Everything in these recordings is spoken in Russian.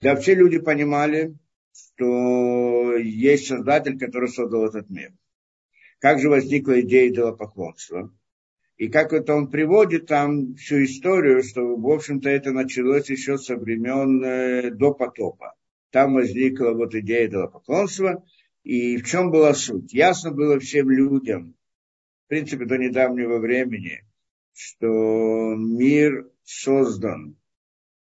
Да, все люди понимали, что есть Создатель, который создал этот мир. Как же возникла идея идолопоклонства? И как это он приводит там всю историю, что, в общем-то, это началось еще со времен э, до потопа. Там возникла вот идея идолопоклонства. И в чем была суть? Ясно было всем людям, в принципе, до недавнего времени, что мир создан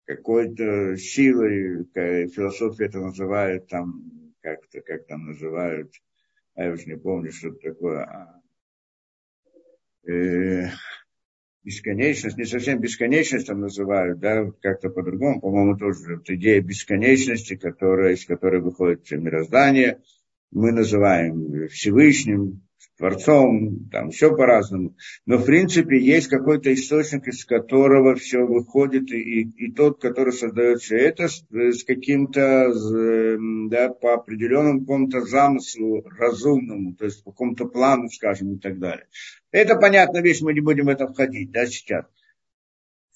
какой-то силой, философия это называют там, как-то, как там называют, а я уж не помню, что это такое, а, э, бесконечность, не совсем бесконечность там называют, да, как-то по-другому, по-моему, тоже вот идея бесконечности, которая, из которой выходит мироздание, мы называем Всевышним, Творцом, там все по-разному. Но в принципе есть какой-то источник, из которого все выходит, и, и тот, который создает все это с, с каким-то, да, по определенному какому-то замыслу разумному, то есть по какому-то плану, скажем, и так далее. Это понятная вещь, мы не будем в это входить, да, сейчас.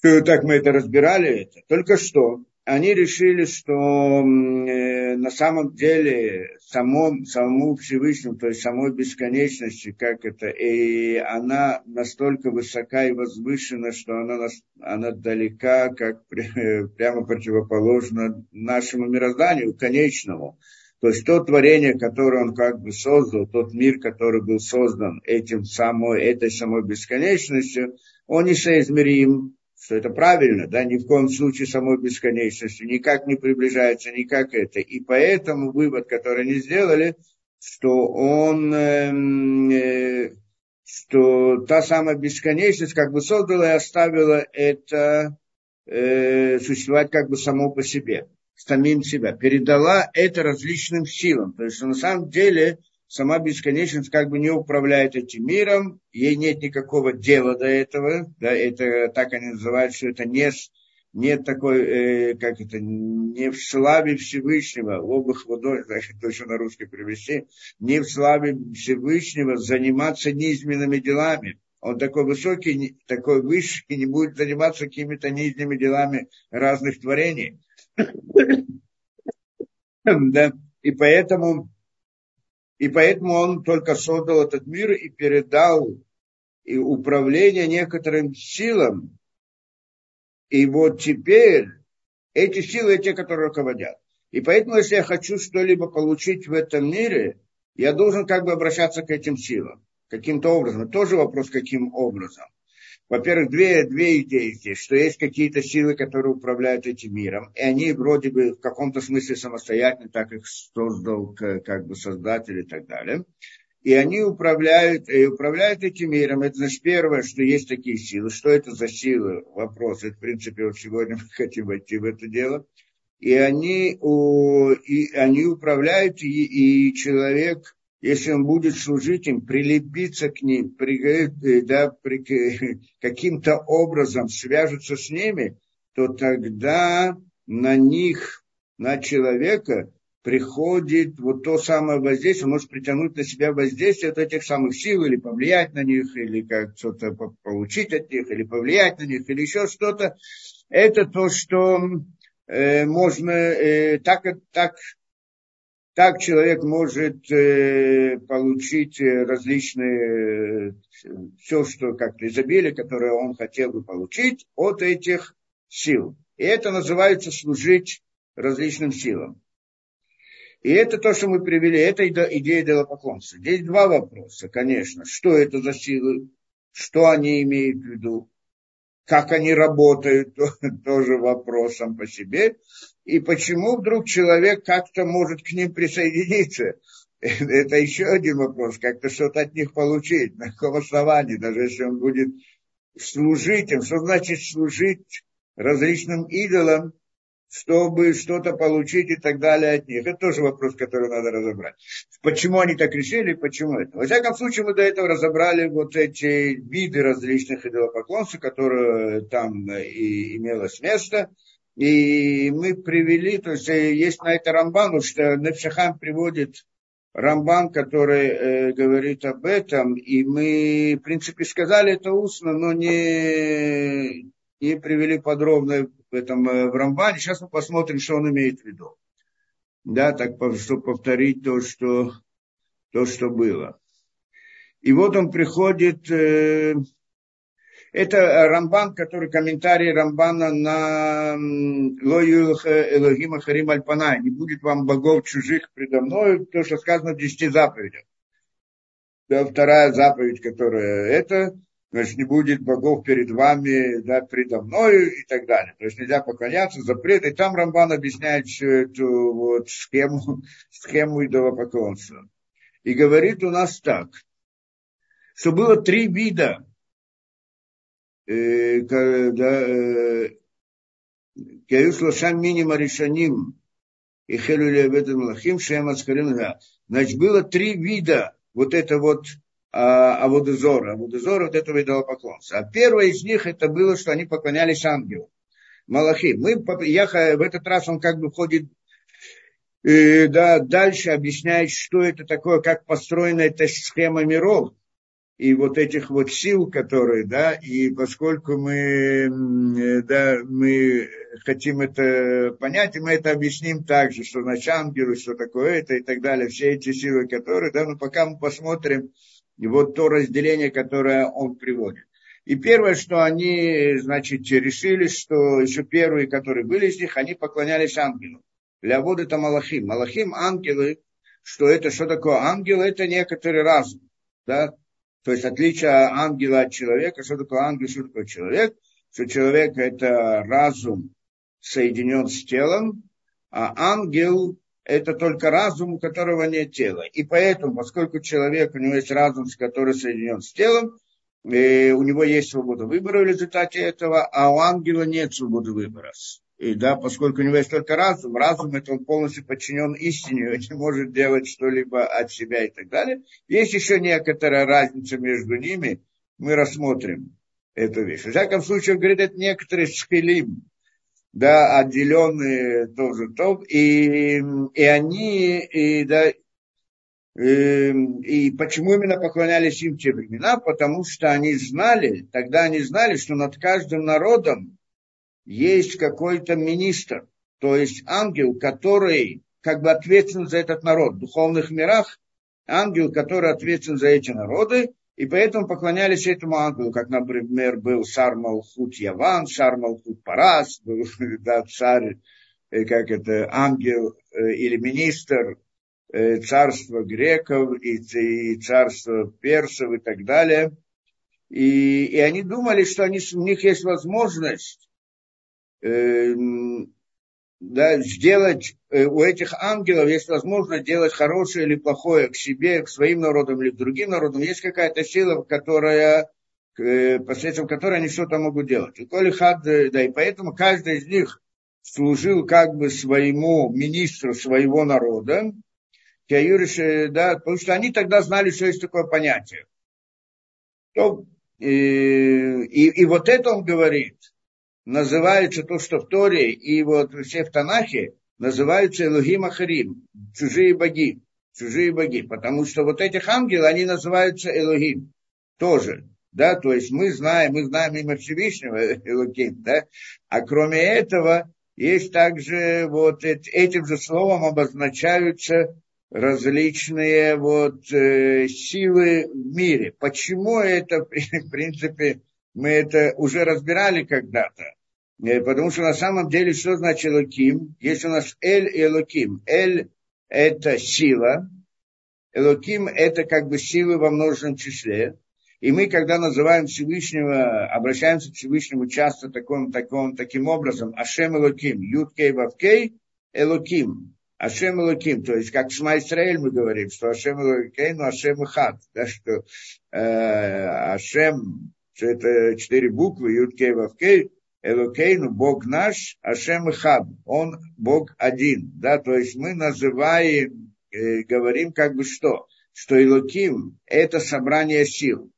Так мы это разбирали, это. Только что они решили, что э, на самом деле самом, самому Всевышнему, то есть самой бесконечности, как это, и она настолько высока и возвышена, что она, она далека, как прямо противоположна нашему мирозданию, конечному. То есть то творение, которое он как бы создал, тот мир, который был создан этим самой, этой самой бесконечностью, он несоизмерим что это правильно, да, ни в коем случае самой бесконечности, никак не приближается, никак это. И поэтому вывод, который они сделали, что он, эм, э, что та самая бесконечность как бы создала и оставила это э, существовать как бы само по себе, самим себя, передала это различным силам. То есть, на самом деле сама бесконечность как бы не управляет этим миром, ей нет никакого дела до этого, да, это так они называют, что это не, нет такой, э, как это, не в славе Всевышнего, обых водой, значит, точно на русский привести, не в славе Всевышнего заниматься низменными делами. Он такой высокий, такой высший, и не будет заниматься какими-то низменными делами разных творений. Да, и поэтому и поэтому он только создал этот мир и передал и управление некоторым силам. И вот теперь эти силы, те, которые руководят. И поэтому, если я хочу что-либо получить в этом мире, я должен как бы обращаться к этим силам. Каким-то образом. Тоже вопрос, каким образом. Во-первых, две, две идеи здесь, что есть какие-то силы, которые управляют этим миром, и они вроде бы в каком-то смысле самостоятельны, так их создал как бы создатель и так далее. И они управляют, и управляют этим миром. Это значит первое, что есть такие силы. Что это за силы? Вопрос. Это, в принципе, вот сегодня мы хотим войти в это дело. И они, и они управляют, и, и человек если он будет служить им, прилепиться к ним, при, э, да, при, каким-то образом свяжется с ними, то тогда на них, на человека приходит вот то самое воздействие, он может притянуть на себя воздействие от этих самых сил, или повлиять на них, или как что-то получить от них, или повлиять на них, или еще что-то. Это то, что э, можно э, так, так так человек может э, получить э, различные, э, все, что как-то изобилие, которое он хотел бы получить от этих сил. И это называется служить различным силам. И это то, что мы привели, это идея идолопоклонства. Здесь два вопроса, конечно. Что это за силы? Что они имеют в виду? Как они работают, тоже вопросом по себе. И почему вдруг человек как-то может к ним присоединиться? Это еще один вопрос, как-то что-то от них получить, на каком основании, даже если он будет служить им. Что значит служить различным идолам, чтобы что-то получить и так далее от них. Это тоже вопрос, который надо разобрать. Почему они так решили, почему это. Во всяком случае, мы до этого разобрали вот эти виды различных идолопоклонств, которые там и имелось место. И мы привели, то есть э, есть на это Рамбан, что Непшахам приводит Рамбан, который э, говорит об этом, и мы, в принципе, сказали это устно, но не, и привели подробно в этом э, в Рамбане. Сейчас мы посмотрим, что он имеет в виду. Да, так, чтобы повторить то, что, то, что было. И вот он приходит, э, это Рамбан, который комментарий Рамбана на Лою Элогима Харим Альпана. Не будет вам богов чужих предо мной, то, что сказано в десяти заповедях. Да, вторая заповедь, которая это, значит, не будет богов перед вами, да, предо мною и так далее. То есть нельзя поклоняться, запрет. И там Рамбан объясняет всю эту вот схему, схему идолопоклонства. И говорит у нас так, что было три вида Каю Шлошам Минима Решаним и Хелюли Абетен Малахим Шем Ацхарим Значит, было три вида вот это вот а, Аводозора. Аводозора вот этого идолопоклонства. А первое из них это было, что они поклонялись ангелу. Малахи. Мы, я, в этот раз он как бы входит и, да, дальше объясняет, что это такое, как построена эта схема миров и вот этих вот сил, которые, да, и поскольку мы, да, мы хотим это понять, и мы это объясним также, что значит ангелы, что такое это и так далее, все эти силы, которые, да, но пока мы посмотрим вот то разделение, которое он приводит. И первое, что они, значит, решили, что еще первые, которые были из них, они поклонялись ангелу. Для воды это Малахим. Малахим, ангелы, что это, что такое ангел, это некоторый разум, да, то есть отличие ангела от человека, что такое ангел, что такое человек, что человек это разум соединен с телом, а ангел это только разум, у которого нет тела. И поэтому, поскольку человек, у него есть разум, который соединен с телом, и у него есть свобода выбора в результате этого, а у ангела нет свободы выбора. И да, поскольку у него есть только разум, разум это он полностью подчинен истине, он не может делать что-либо от себя и так далее. Есть еще некоторая разница между ними, мы рассмотрим эту вещь. В всяком случае, он говорит, это некоторые шхилим, да, отделенные тоже то, и, и они, и, да, и, и почему именно поклонялись им те времена? Потому что они знали, тогда они знали, что над каждым народом есть какой-то министр, то есть ангел, который как бы ответственен за этот народ. В духовных мирах ангел, который ответственен за эти народы, и поэтому поклонялись этому ангелу, как, например, был Шар Малхут Яван, Шар Малхут Парас, был да, царь, э, как это, ангел э, или министр э, царства греков и, и царства персов и так далее. И, и они думали, что они, у них есть возможность да, сделать, э, у этих ангелов есть возможность делать хорошее или плохое к себе, к своим народам или к другим народам. Есть какая-то сила, которая, э, посредством которой они что-то могут делать. И, коли хад, э, да, и поэтому каждый из них служил как бы своему министру своего народа, э, да, потому что они тогда знали, что есть такое понятие. То, и, и, и вот это он говорит – называется то, что в Торе и вот все в Танахе, называются Элухим Ахарим, чужие боги, чужие боги, потому что вот этих ангелов, они называются Элухим тоже, да, то есть мы знаем, мы знаем имя Всевышнего Элухим, да, а кроме этого есть также вот этим же словом обозначаются различные вот э, силы в мире. Почему это, в принципе, мы это уже разбирали когда-то. Э, потому что на самом деле, что значит Элоким? Есть у нас Эль и Элоким. Эль – это сила, Элоким – это как бы силы во множественном числе. И мы, когда называем Всевышнего, обращаемся к Всевышнему часто таком, таком, таким образом, Ашем Элоким, Юд Кей Вавкей, Элоким, Ашем Элоким, то есть как Шма Исраэль мы говорим, что Ашем Элоким, но Ашем Ихад, да, что э, Ашем, что это четыре буквы, Юд Кей Вавкей, Элокейну, Бог наш, Ашем Хаб, Он Бог один. Да? То есть мы называем, э, говорим как бы что? Что Элоким – это собрание сил.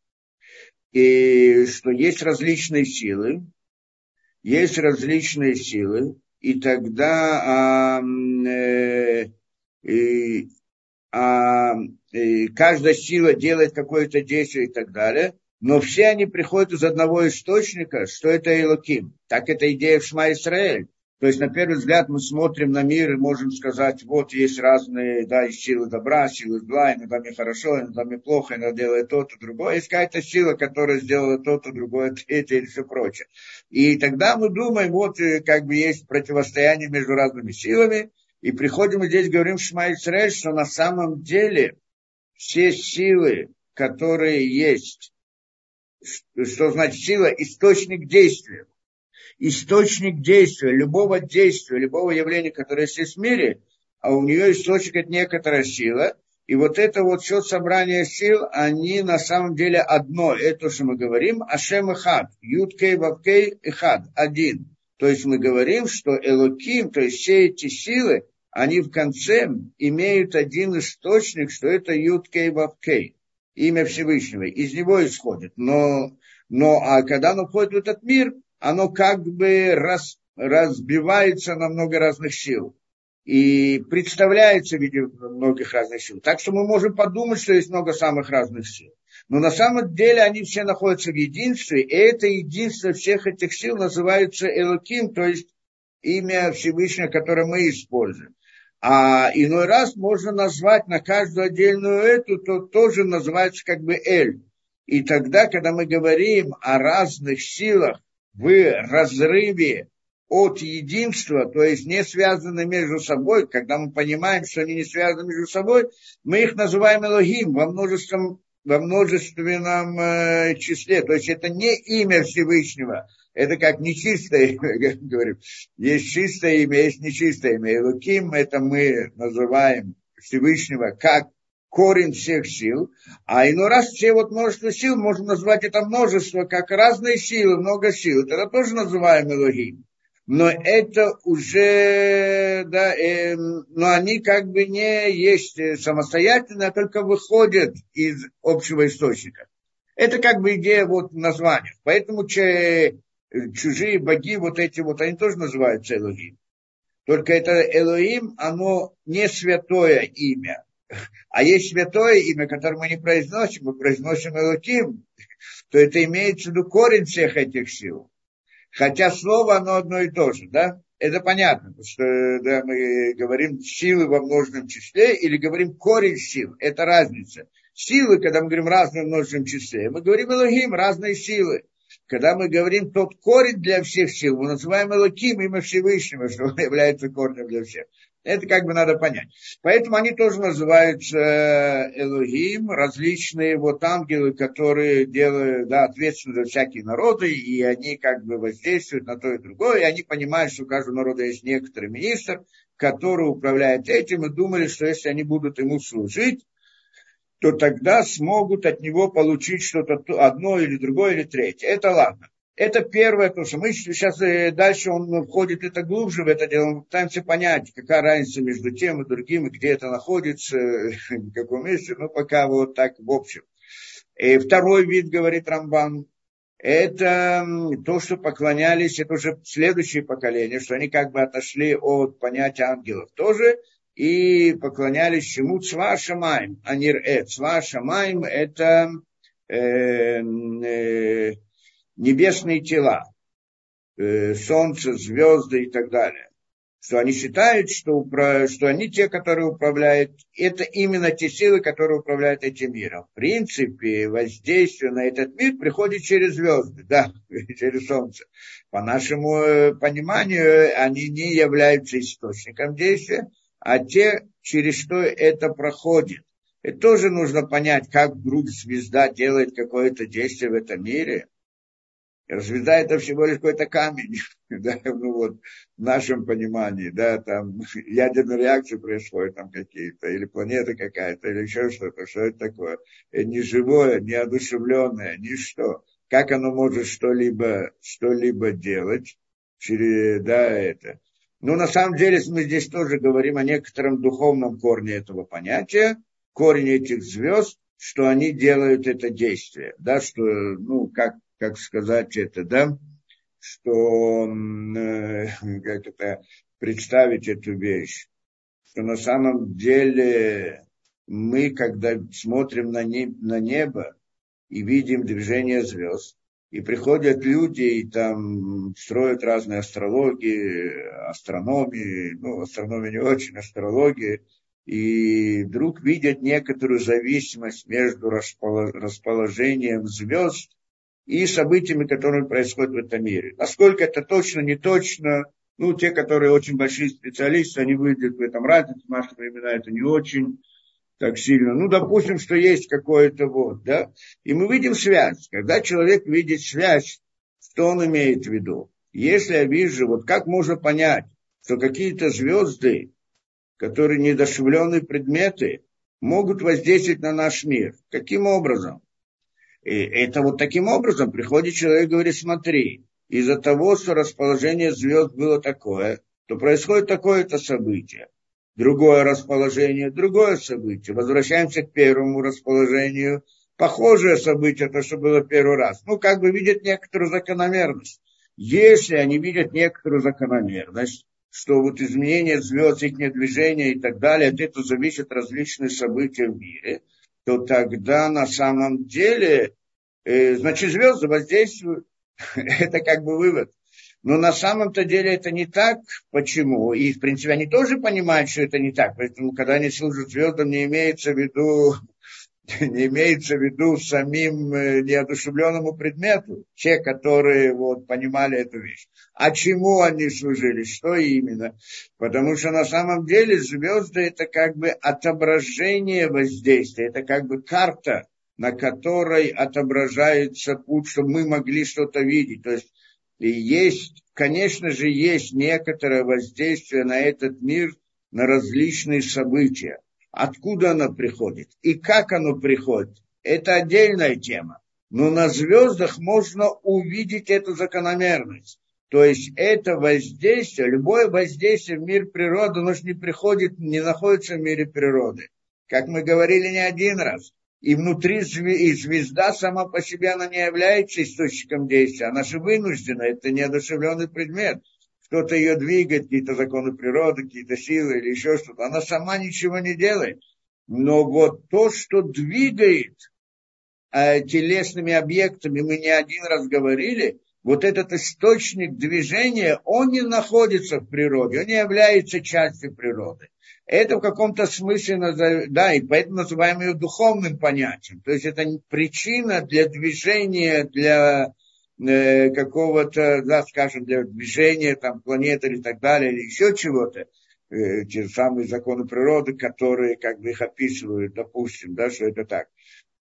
И что есть различные силы, есть различные силы, и тогда э, и, а, и каждая сила делает какое-то действие и так далее. Но все они приходят из одного источника, что это Элоким. Так это идея в Шма Исраэль. То есть, на первый взгляд, мы смотрим на мир и можем сказать, вот есть разные, да, есть силы добра, силы зла, иногда мне хорошо, иногда мне плохо, иногда делает то-то, другое. Есть какая-то сила, которая сделала то-то, другое, третье и все прочее. И тогда мы думаем, вот э, как бы есть противостояние между разными силами, и приходим и здесь говорим Шма Исраэль, что на самом деле все силы, которые есть, что значит сила, источник действия, источник действия, любого действия, любого явления, которое есть в мире, а у нее источник это некоторая сила. И вот это вот все собрание сил, они на самом деле одно. Это, что мы говорим, Ашем и Хад. Юткей, Вавкей и Хад. Один. То есть мы говорим, что Элоким, то есть все эти силы, они в конце имеют один источник, что это Юткей, Вавкей. Имя Всевышнего. Из него исходит. Но, но а когда оно входит в этот мир, оно как бы раз, разбивается на много разных сил и представляется в виде многих разных сил. Так что мы можем подумать, что есть много самых разных сил. Но на самом деле они все находятся в единстве, и это единство всех этих сил называется Элоким, то есть имя Всевышнего, которое мы используем. А иной раз можно назвать на каждую отдельную эту, то тоже называется как бы Эль. И тогда, когда мы говорим о разных силах, в разрыве от единства, то есть не связаны между собой, когда мы понимаем, что они не связаны между собой, мы их называем Элогим во множественном, во множественном э, числе. То есть это не имя Всевышнего, это как нечистое имя, говорим. Есть чистое имя, есть нечистое имя. Элоким это мы называем Всевышнего как корень всех сил, а иной раз все вот множество сил, можно назвать это множество, как разные силы, много сил. Это тоже называем Элогим. Но это уже, да, э, но они как бы не есть самостоятельно, а только выходят из общего источника. Это как бы идея вот названия. Поэтому че, чужие боги, вот эти вот, они тоже называются Элогим. Только это Элоим, оно не святое имя, а есть святое имя, которое мы не произносим, мы произносим Элоким, то это имеется в виду корень всех этих сил. Хотя слово оно одно и то же, да? Это понятно, потому что да, мы говорим силы во множественном числе или говорим корень сил. Это разница. Силы, когда мы говорим разные в множественном числе, мы говорим Элогим, разные силы. Когда мы говорим тот корень для всех сил, мы называем Элоким имя Всевышнего, что является корнем для всех. Это как бы надо понять. Поэтому они тоже называются э, Элогим, различные вот ангелы, которые делают, да, ответственны за всякие народы, и они как бы воздействуют на то и другое, и они понимают, что у каждого народа есть некоторый министр, который управляет этим, и думали, что если они будут ему служить, то тогда смогут от него получить что-то одно или другое или третье. Это ладно. Это первое, то, что мы сейчас э, дальше он входит это глубже в это дело, мы пытаемся понять, какая разница между тем и другим, где это находится, в каком месте, ну, пока вот так в общем. И второй вид, говорит Рамбан, это то, что поклонялись, это уже следующее поколение, что они как бы отошли от понятия ангелов тоже, и поклонялись чему? Цва Шамаем, а не Э. Цва это э, э, небесные тела, э, солнце, звезды и так далее. Что они считают, что, что они те, которые управляют, это именно те силы, которые управляют этим миром. В принципе, воздействие на этот мир приходит через звезды, да, через солнце. По нашему э, пониманию, они не являются источником действия, а те, через что это проходит. И тоже нужно понять, как вдруг звезда делает какое-то действие в этом мире – Звезда это всего лишь какой-то камень, да, ну вот, в нашем понимании, да, там ядерные реакции происходят там какие-то, или планета какая-то, или еще что-то, что это такое? Это не живое, не одушевленное, ничто. Как оно может что-либо, что-либо делать через, да, это. Ну, на самом деле, мы здесь тоже говорим о некотором духовном корне этого понятия, корень этих звезд, что они делают это действие, да, что, ну, как как сказать это, да, что, э, как это, представить эту вещь, что на самом деле мы, когда смотрим на, не, на небо, и видим движение звезд. И приходят люди и там строят разные астрологии, астрономии, ну, астрономия не очень, астрологии, и вдруг видят некоторую зависимость между расположением звезд и событиями, которые происходят в этом мире. Насколько это точно, не точно, ну, те, которые очень большие специалисты, они выйдут в этом разнице, в наши времена это не очень так сильно. Ну, допустим, что есть какое-то вот, да. И мы видим связь. Когда человек видит связь, что он имеет в виду? Если я вижу, вот как можно понять, что какие-то звезды, которые недошевленные предметы, могут воздействовать на наш мир. Каким образом? И это вот таким образом приходит человек и говорит, смотри, из-за того, что расположение звезд было такое, то происходит такое-то событие другое расположение, другое событие. Возвращаемся к первому расположению. Похожее событие, то, что было первый раз. Ну, как бы видят некоторую закономерность. Если они видят некоторую закономерность, что вот изменение звезд, их движения и так далее, от этого зависят различные события в мире, то тогда на самом деле, э, значит, звезды воздействуют. Это как бы вывод. Но на самом-то деле это не так. Почему? И, в принципе, они тоже понимают, что это не так. Поэтому, когда они служат звездам, не имеется в виду, не имеется в виду самим э, неодушевленному предмету. Те, которые вот, понимали эту вещь. А чему они служили? Что именно? Потому что на самом деле звезды это как бы отображение воздействия. Это как бы карта, на которой отображается путь, чтобы мы могли что-то видеть. То есть и есть, конечно же, есть некоторое воздействие на этот мир, на различные события. Откуда оно приходит и как оно приходит, это отдельная тема. Но на звездах можно увидеть эту закономерность. То есть это воздействие, любое воздействие в мир природы, оно же не приходит, не находится в мире природы. Как мы говорили не один раз и внутри и звезда сама по себе, она не является источником действия, она же вынуждена, это неодушевленный предмет. Кто-то ее двигает, какие-то законы природы, какие-то силы или еще что-то. Она сама ничего не делает. Но вот то, что двигает э, телесными объектами, мы не один раз говорили, вот этот источник движения, он не находится в природе, он не является частью природы это в каком-то смысле, да, и поэтому называем ее духовным понятием. То есть это причина для движения, для э, какого-то, да, скажем, для движения там, планеты или так далее, или еще чего-то. Э, те самые законы природы, которые как бы их описывают, допустим, да, что это так.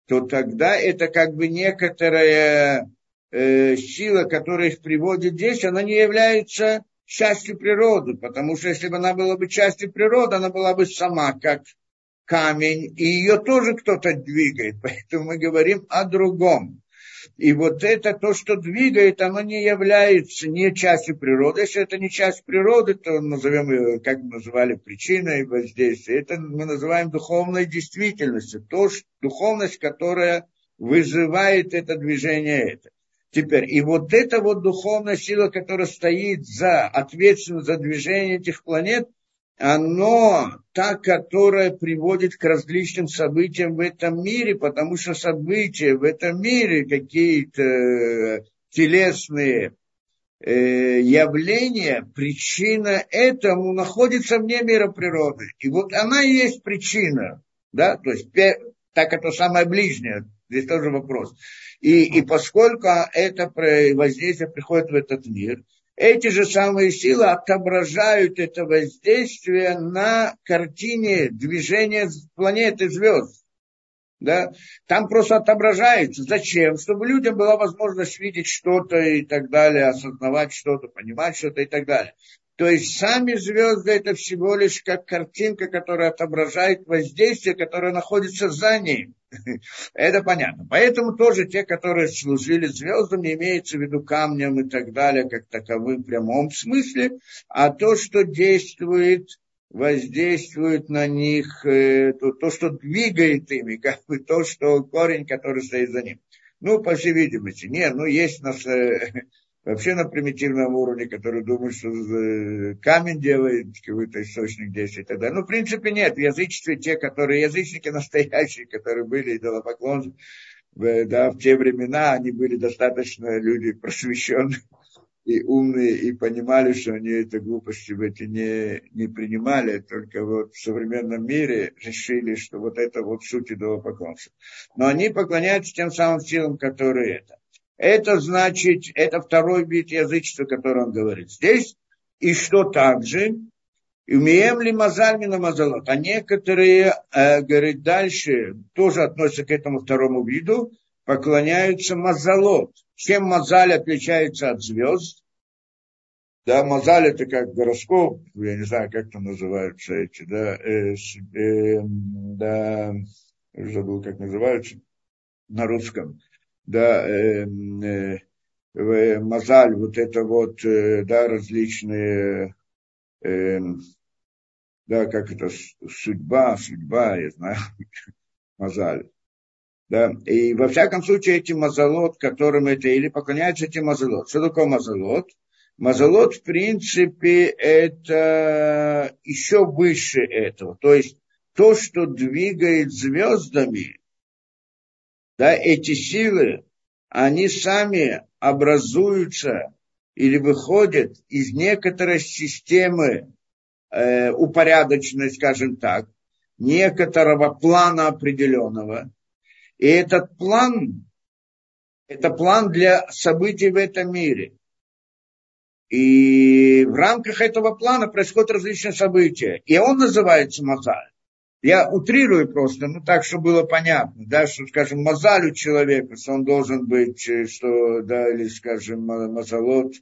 То тогда это как бы некоторая э, сила, которая их приводит здесь, она не является частью природы, потому что если бы она была бы частью природы, она была бы сама как камень, и ее тоже кто-то двигает, поэтому мы говорим о другом. И вот это то, что двигает, оно не является не частью природы. Если это не часть природы, то назовем ее, как мы называли, причиной воздействия. Это мы называем духовной действительностью. То, что, духовность, которая вызывает это движение. Это. Теперь, и вот эта вот духовная сила, которая стоит за ответственность за движение этих планет, оно та, которая приводит к различным событиям в этом мире, потому что события в этом мире, какие-то э, телесные э, явления, причина этому находится вне мира природы. И вот она и есть причина. Да? То есть, так это самое ближнее, здесь тоже вопрос. И, и поскольку это воздействие приходит в этот мир, эти же самые силы отображают это воздействие на картине движения планеты звезд. Да? Там просто отображается. Зачем? Чтобы людям была возможность видеть что-то и так далее, осознавать что-то, понимать что-то и так далее. То есть сами звезды это всего лишь как картинка, которая отображает воздействие, которое находится за ним. Это понятно. Поэтому тоже те, которые служили звездам, не имеется в виду камнем и так далее, как таковым в прямом смысле, а то, что действует, воздействует на них, э, то, то что двигает ими, как бы то, что корень, который стоит за ним. Ну, по всей видимости, нет, ну, есть нас э, вообще на примитивном уровне, который думает, что э, камень делает какой-то источник действия и так далее. Ну, в принципе, нет. Язычестве те, которые язычники настоящие, которые были идолопоклонцы, в, да, в те времена они были достаточно люди просвещенные и умные, и понимали, что они это глупости эти не, не принимали, только вот в современном мире решили, что вот это вот суть идолопоклонства. Но они поклоняются тем самым силам, которые это. Это значит, это второй вид язычества, который он говорит здесь. И что также, Умеем ли мазаль на мазалот? А некоторые, э, говорит дальше, тоже относятся к этому второму виду, поклоняются мазалот. Чем мазаль отличается от звезд? Да, мазаль это как гороскоп, я не знаю, как там называются эти, да, э, э, да, забыл, как называются на русском. Да, э, э, э, мазаль, вот это вот, э, да, различные э, да, как это, судьба, судьба, я знаю, мазаль. Да, и во всяком случае эти мазалот, которым это, или поклоняются этим мазалот. Что такое мазалот? Мазалот, в принципе, это еще выше этого. То есть то, что двигает звездами, да, эти силы, они сами образуются или выходят из некоторой системы э, упорядоченной, скажем так, некоторого плана определенного. И этот план, это план для событий в этом мире. И в рамках этого плана происходят различные события. И он называется Мазаль. Я утрирую просто, ну так, чтобы было понятно, да, что, скажем, мозаль у человека, что он должен быть, э, что, да, или, скажем, мазалот,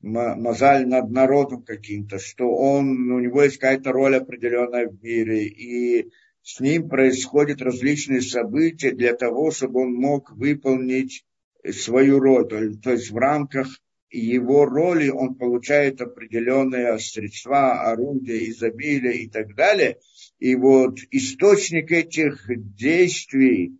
мозаль над народом каким-то, что он, у него есть какая-то роль определенная в мире, и с ним происходят различные события для того, чтобы он мог выполнить свою роль. То есть в рамках его роли он получает определенные средства, орудия, изобилия и так далее. И вот источник этих действий,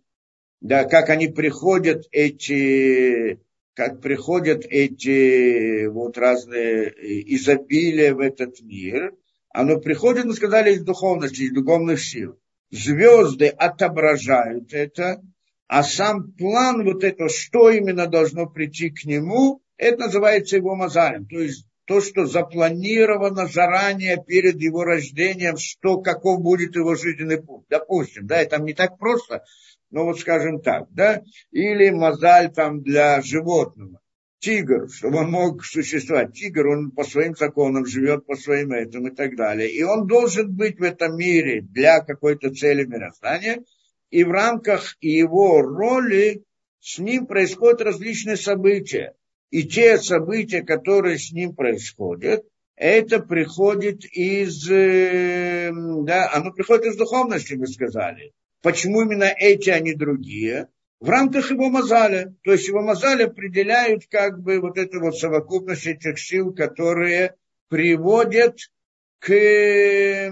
да, как они приходят, эти, как приходят эти вот разные изобилия в этот мир, оно приходит, мы сказали, из духовности, из духовных сил. Звезды отображают это, а сам план вот это, что именно должно прийти к нему, это называется его мазалем. То есть то, что запланировано заранее перед его рождением, что, каков будет его жизненный путь. Допустим, да, это не так просто, но вот скажем так, да, или мозаль там для животного. Тигр, чтобы он мог существовать. Тигр, он по своим законам живет, по своим этим и так далее. И он должен быть в этом мире для какой-то цели мироздания. И в рамках его роли с ним происходят различные события и те события, которые с ним происходят, это приходит из, э, да, оно приходит из духовности, мы сказали. Почему именно эти, а не другие? В рамках его мозаля. То есть его мозаль определяют как бы вот эту вот совокупность этих сил, которые приводят к э,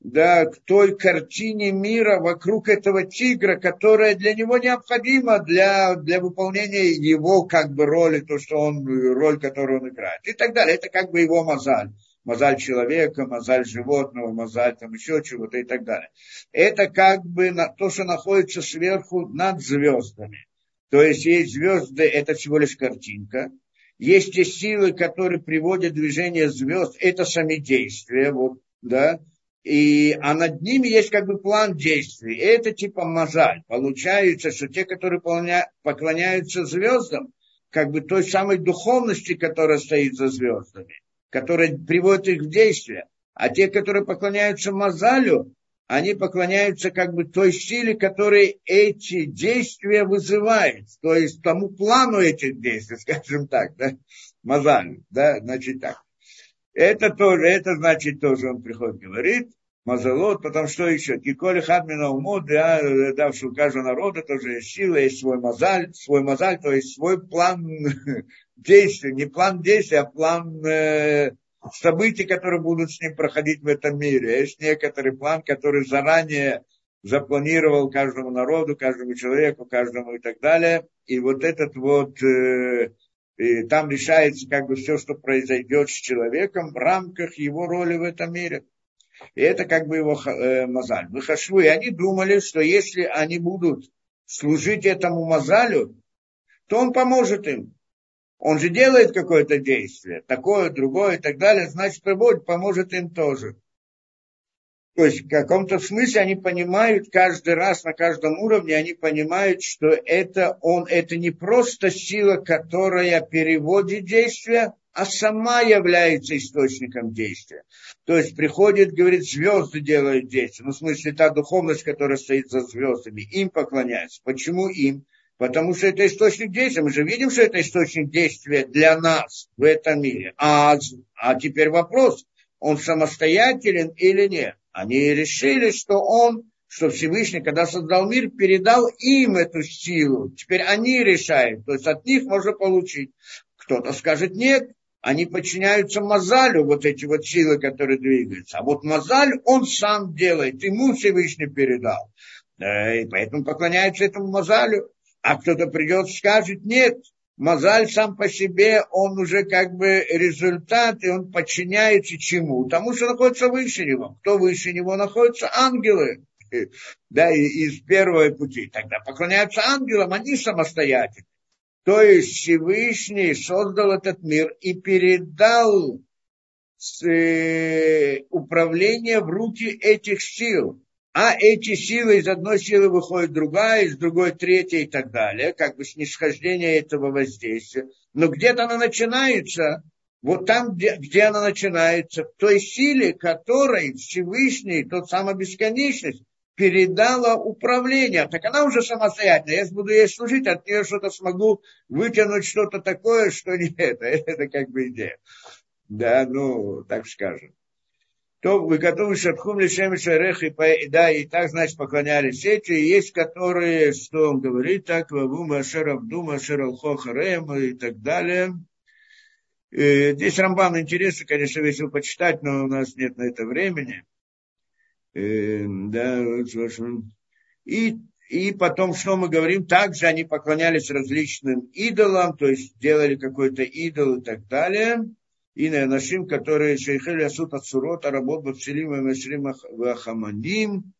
да, к той картине мира вокруг этого тигра, которая для него необходима для, для выполнения его как бы роли, то, что он, роль, которую он играет. И так далее. Это как бы его мозаль. Мозаль человека, мозаль животного, мозаль там еще чего-то и так далее. Это как бы то, что находится сверху над звездами. То есть есть звезды, это всего лишь картинка. Есть те силы, которые приводят движение звезд, это сами действия, вот, да, и, а над ними есть как бы план действий. И это типа мозаль. Получается, что те, которые поклоняются звездам, как бы той самой духовности, которая стоит за звездами, которая приводит их в действие. А те, которые поклоняются мозалю, они поклоняются как бы той силе, которая эти действия вызывает. То есть тому плану этих действий, скажем так, да, мозалю, да, значит так. Это тоже, это значит тоже он приходит, говорит, Мазалот, потом что еще? Киколи хадмина умот, да, что у каждого народа тоже есть сила, есть свой мозаль, свой мозаль, то есть свой план действий, не план действий, а план э, событий, которые будут с ним проходить в этом мире. Есть некоторый план, который заранее запланировал каждому народу, каждому человеку, каждому и так далее. И вот этот вот э, и там решается как бы все, что произойдет с человеком в рамках его роли в этом мире. И это как бы его э, мозаль. Выхашвы, они думали, что если они будут служить этому мазалю, то он поможет им. Он же делает какое-то действие, такое, другое и так далее, значит, Бог поможет им тоже. То есть в каком-то смысле они понимают каждый раз на каждом уровне, они понимают, что это он, это не просто сила, которая переводит действия, а сама является источником действия. То есть приходит, говорит, звезды делают действия. Ну, в смысле, та духовность, которая стоит за звездами, им поклоняется. Почему им? Потому что это источник действия. Мы же видим, что это источник действия для нас в этом мире. А, а теперь вопрос, он самостоятелен или нет? Они решили, что он, что Всевышний, когда создал мир, передал им эту силу. Теперь они решают. То есть от них можно получить. Кто-то скажет нет, они подчиняются Мазалю, вот эти вот силы, которые двигаются. А вот Мазаль он сам делает, ему Всевышний передал. И поэтому поклоняются этому Мазалю а кто-то придет и скажет, нет, Мазаль сам по себе, он уже как бы результат, и он подчиняется чему? Тому, что находится выше него. Кто выше него находится? Ангелы. Да, из первого пути. Тогда поклоняются ангелам, они самостоятельны. То есть Всевышний создал этот мир и передал э, управление в руки этих сил а эти силы, из одной силы выходит другая, из другой третья и так далее, как бы снисхождение этого воздействия. Но где-то она начинается, вот там, где, где она начинается, в той силе, которой Всевышний, тот самая бесконечность, передала управление. Так она уже самостоятельная. Я буду ей служить, от нее что-то смогу вытянуть что-то такое, что не это. Это как бы идея. Да, ну, так скажем то вы готовы шатхум лишем шарех и да, и так, значит, поклонялись эти, и есть которые, что он говорит, так, ваву машер абду машер алхохарем и так далее. И здесь Рамбан интересно, конечно, весело почитать, но у нас нет на это времени. И, да, и, и потом, что мы говорим, также они поклонялись различным идолам, то есть делали какой-то идол и так далее и на нашим, которые шейхели асут от сурот, а работ бапсилим и машрим вахаманим,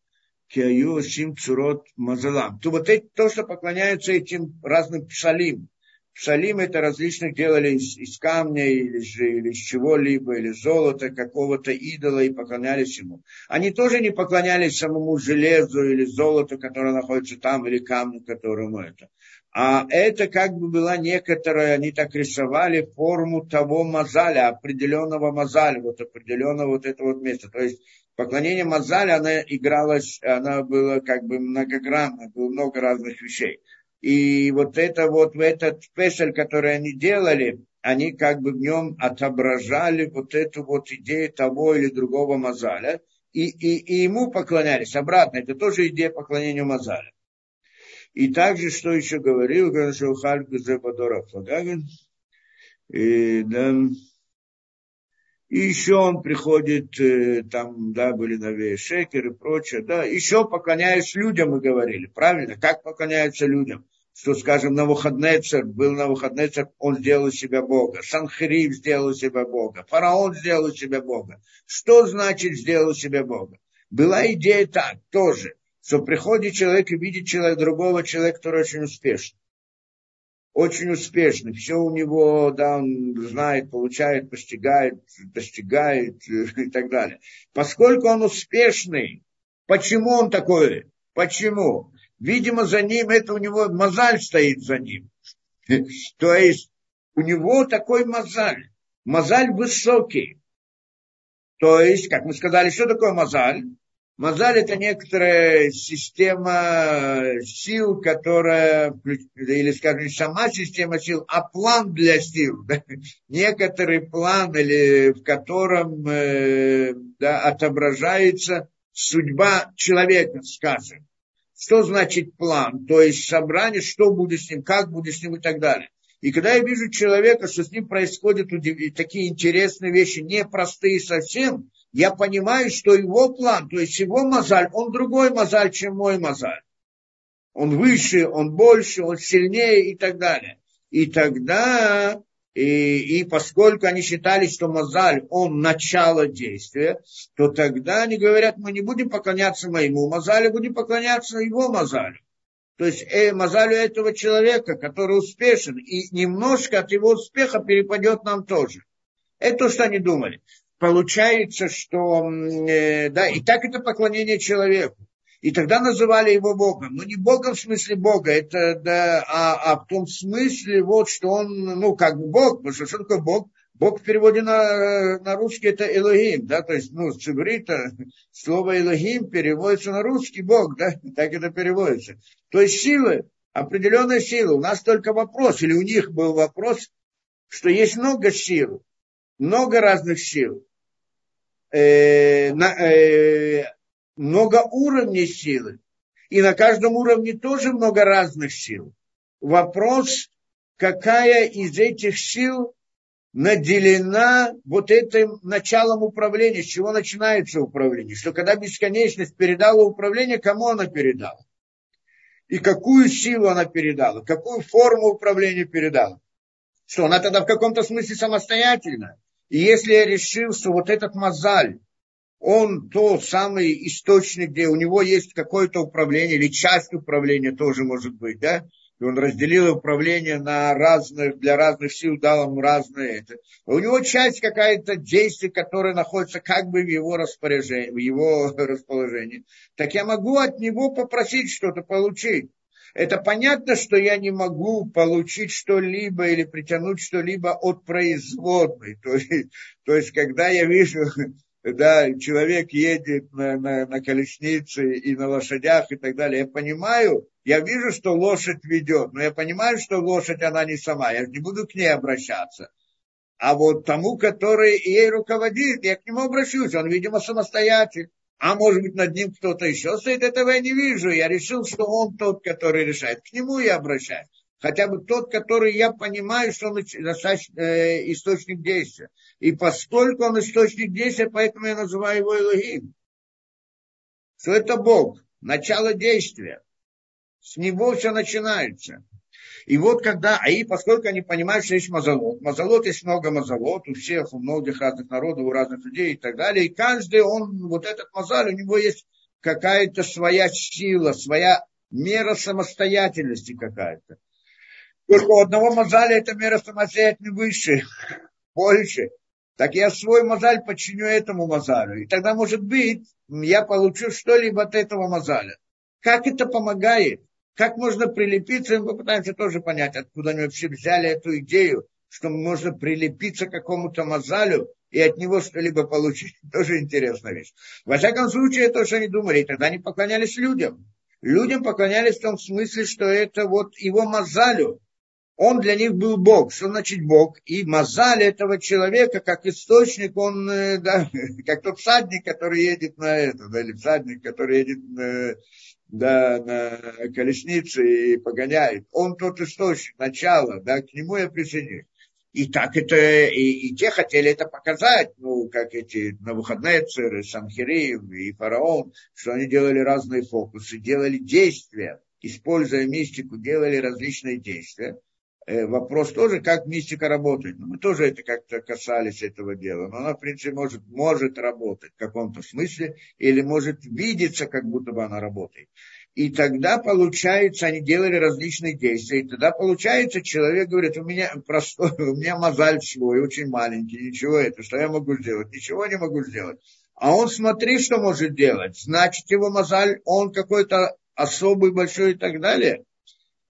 киаю сим цурот мазалам. То вот это, то, что поклоняются этим разным псалим. Псалим это различных делали из, из камня или, или из чего-либо, или золота, какого-то идола, и поклонялись ему. Они тоже не поклонялись самому железу или золоту, которое находится там, или камню, которому это. А это как бы была некоторая, они так рисовали форму того мазаля, определенного мазаля, вот определенного вот этого вот места. То есть поклонение мазаля, она игралась, она была как бы многогранна, было много разных вещей. И вот это вот, этот песель, который они делали, они как бы в нем отображали вот эту вот идею того или другого мазаля, и, и, и ему поклонялись. Обратно, это тоже идея поклонения мазаля. И также, что еще говорил, что Хальб Зебадора Флагагин, и, да, и еще он приходит, э, там, да, были новые шекеры и прочее, да, еще поклоняясь людям, мы говорили, правильно? Как поклоняются людям? Что, скажем, на Навуходнецер, был на Навуходнецер, он сделал себя Бога, Санхрив сделал себя Бога, фараон сделал себя Бога. Что значит сделал себя Бога? Была идея так, тоже, что приходит человек и видит человек, другого человека, который очень успешный. Очень успешный. Все у него, да, он знает, получает, постигает, достигает и так далее. Поскольку он успешный, почему он такой? Почему? Видимо, за ним, это у него мозаль стоит за ним. То есть у него такой мозаль. Мозаль высокий. То есть, как мы сказали, что такое мозаль? Мазаль это некоторая система сил, которая, или скажем, сама система сил, а план для сил. Да? Некоторый план, или в котором э, да, отображается судьба человека, скажем. Что значит план? То есть собрание, что будет с ним, как будет с ним и так далее. И когда я вижу человека, что с ним происходят такие интересные вещи, непростые совсем, я понимаю, что его план, то есть его мозаль, он другой мозаль, чем мой мозаль. Он выше, он больше, он сильнее и так далее. И тогда, и, и поскольку они считали, что мозаль, он начало действия, то тогда они говорят, мы не будем поклоняться моему мозалю, будем поклоняться его мозалю. То есть э, мазалю этого человека, который успешен, и немножко от его успеха перепадет нам тоже. Это то, что они думали. Получается, что э, да, и так это поклонение человеку. И тогда называли его Богом. Но не Богом в смысле Бога, это, да, а, а в том смысле, вот, что он, ну, как бы Бог, потому что что такое Бог? Бог в переводе на, на русский это Элогим, да, то есть, ну, с иврита слово Элогим переводится на русский Бог, да, так это переводится. То есть силы, определенная сила. У нас только вопрос, или у них был вопрос, что есть много сил, много разных сил, э, на, э, много уровней силы. И на каждом уровне тоже много разных сил. Вопрос, какая из этих сил наделена вот этим началом управления, с чего начинается управление, что когда бесконечность передала управление, кому она передала, и какую силу она передала, какую форму управления передала, что она тогда в каком-то смысле самостоятельна. И если я решил, что вот этот мозаль, он тот самый источник, где у него есть какое-то управление, или часть управления тоже может быть, да, и он разделил управление на разных, для разных сил дал ему разные. Это. У него часть какая-то действий, которая находится как бы в его распоряжении, в его расположении. Так я могу от него попросить что-то получить. Это понятно, что я не могу получить что-либо или притянуть что-либо от производной. То есть, то есть когда я вижу да, человек едет на, на, на колеснице и на лошадях и так далее, я понимаю, я вижу, что лошадь ведет, но я понимаю, что лошадь, она не сама, я не буду к ней обращаться. А вот тому, который ей руководит, я к нему обращусь, он, видимо, самостоятельный. А может быть, над ним кто-то еще стоит, этого я не вижу. Я решил, что он тот, который решает. К нему я обращаюсь. Хотя бы тот, который я понимаю, что он э, источник действия. И поскольку он источник действия, поэтому я называю его Элогим. Что это Бог, начало действия. С него все начинается. И вот когда, а и поскольку они понимают, что есть мазолот, мазолот есть много мазолот у всех, у многих разных народов, у разных людей и так далее, и каждый, он, вот этот мазаль, у него есть какая-то своя сила, своя мера самостоятельности какая-то. Только у одного мазаля эта мера самостоятельности выше, больше так я свой мозаль подчиню этому мозалю. И тогда, может быть, я получу что-либо от этого мозаля. Как это помогает? Как можно прилепиться? Мы попытаемся тоже понять, откуда они вообще взяли эту идею, что можно прилепиться к какому-то мозалю и от него что-либо получить. Тоже интересная вещь. Во всяком случае, это что они думали. И тогда они поклонялись людям. Людям поклонялись в том смысле, что это вот его мозалю, он для них был Бог. Что значит Бог? И мозаль этого человека, как источник, он, э, да, как тот всадник, который едет на это, да, или всадник, который едет на, да, на колеснице и погоняет. Он тот источник, начало, да, к нему я присоединюсь. И так это, и, и те хотели это показать, ну, как эти на выходные церы, Санхириев и фараон, что они делали разные фокусы, делали действия, используя мистику, делали различные действия. Э, вопрос тоже, как мистика работает. Ну, мы тоже это как-то касались этого дела. Но она, в принципе, может, может работать в каком-то смысле или может видеться, как будто бы она работает. И тогда, получается, они делали различные действия. И тогда, получается, человек говорит, у меня простой, у меня мозаль свой, очень маленький, ничего это, что я могу сделать? Ничего не могу сделать. А он смотри, что может делать. Значит, его мозаль, он какой-то особый, большой и так далее.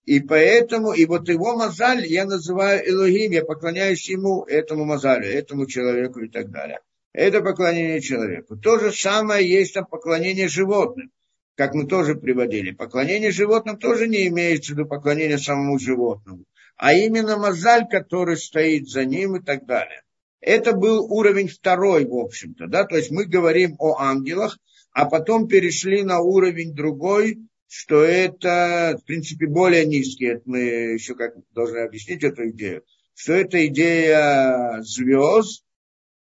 И поэтому, и вот его мозаль я называю Элогим, я поклоняюсь ему, этому мозалю, этому человеку и так далее. Это поклонение человеку. То же самое есть там поклонение животным, как мы тоже приводили. Поклонение животным тоже не имеется в виду поклонение самому животному, а именно мозаль, который стоит за ним и так далее. Это был уровень второй, в общем-то, да, то есть мы говорим о ангелах, а потом перешли на уровень другой, что это, в принципе, более низкий, это мы еще как должны объяснить эту идею, что это идея звезд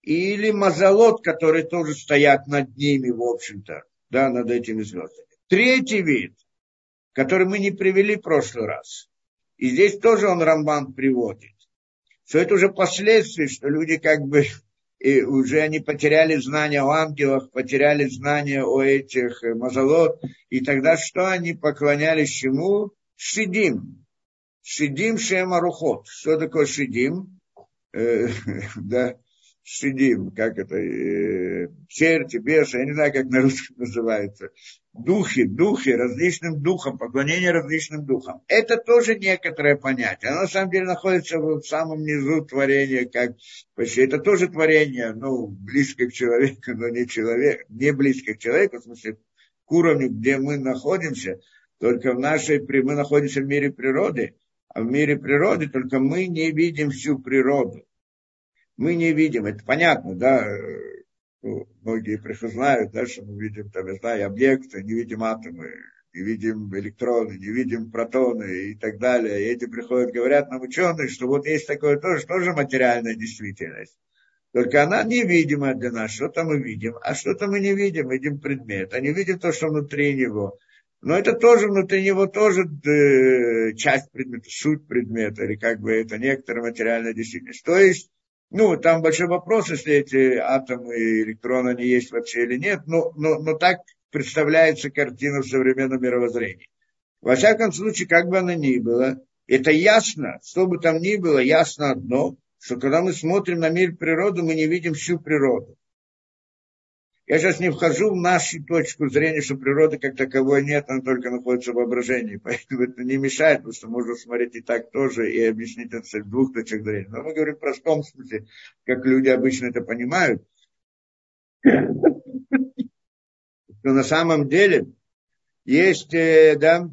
или мазолот, которые тоже стоят над ними, в общем-то, да, над этими звездами. Третий вид, который мы не привели в прошлый раз, и здесь тоже он Рамбан приводит, что это уже последствия, что люди как бы и уже они потеряли знания о ангелах, потеряли знания о этих э, мазолот, и тогда что они поклонялись чему? Шидим. Шидим Шемарухот. Что такое шидим? Э, да, шидим, как это, э, черти, бесы, я не знаю, как на русском называется духи, духи, различным духам, поклонение различным духам. Это тоже некоторое понятие. Оно на самом деле находится в самом низу творения, как почти это тоже творение, ну, близко к человеку, но не человек, не близко к человеку, в смысле, к уровню, где мы находимся, только в нашей, мы находимся в мире природы, а в мире природы только мы не видим всю природу. Мы не видим, это понятно, да, ну, многие знают, да, что мы видим, там, я знаю, объекты, не видим атомы, не видим электроны, не видим протоны и так далее. И эти приходят, говорят нам ученые, что вот есть такое тоже, тоже материальная действительность. Только она невидима для нас. Что-то мы видим, а что-то мы не видим. Видим предмет, а не видим то, что внутри него. Но это тоже внутри него тоже э, часть предмета, суть предмета, или как бы это некоторая материальная действительность. То есть ну, там большой вопрос, если эти атомы и электроны, они есть вообще или нет, но, но, но так представляется картина в современном мировоззрении. Во всяком случае, как бы она ни была, это ясно, что бы там ни было, ясно одно, что когда мы смотрим на мир природы, мы не видим всю природу. Я сейчас не вхожу в нашу точку зрения, что природы как таковой нет, она только находится в воображении. Поэтому это не мешает, потому что можно смотреть и так тоже, и объяснить это с двух точек зрения. Но мы говорим в простом смысле, как люди обычно это понимают. Что на самом деле есть, э, да,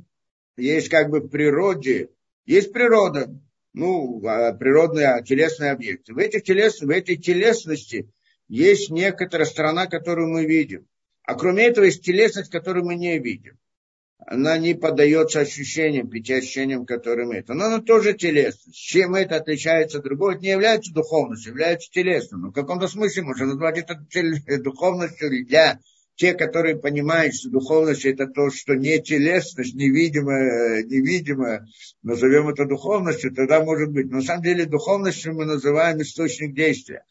есть как бы в природе, есть природа, ну, а, природные, телесные объекты. В, этих телес, в этой телесности – есть некоторая сторона, которую мы видим. А кроме этого есть телесность, которую мы не видим. Она не поддается ощущениям, пяти ощущениям, которые мы это. Но она тоже телесность. Чем это отличается от другого? Это не является духовностью, является телесным. Но в каком-то смысле можно назвать это духовностью для тех, которые понимают, что духовность это то, что не телесность, невидимое, невидимое, назовем это духовностью, тогда может быть. Но на самом деле духовностью мы называем источник действия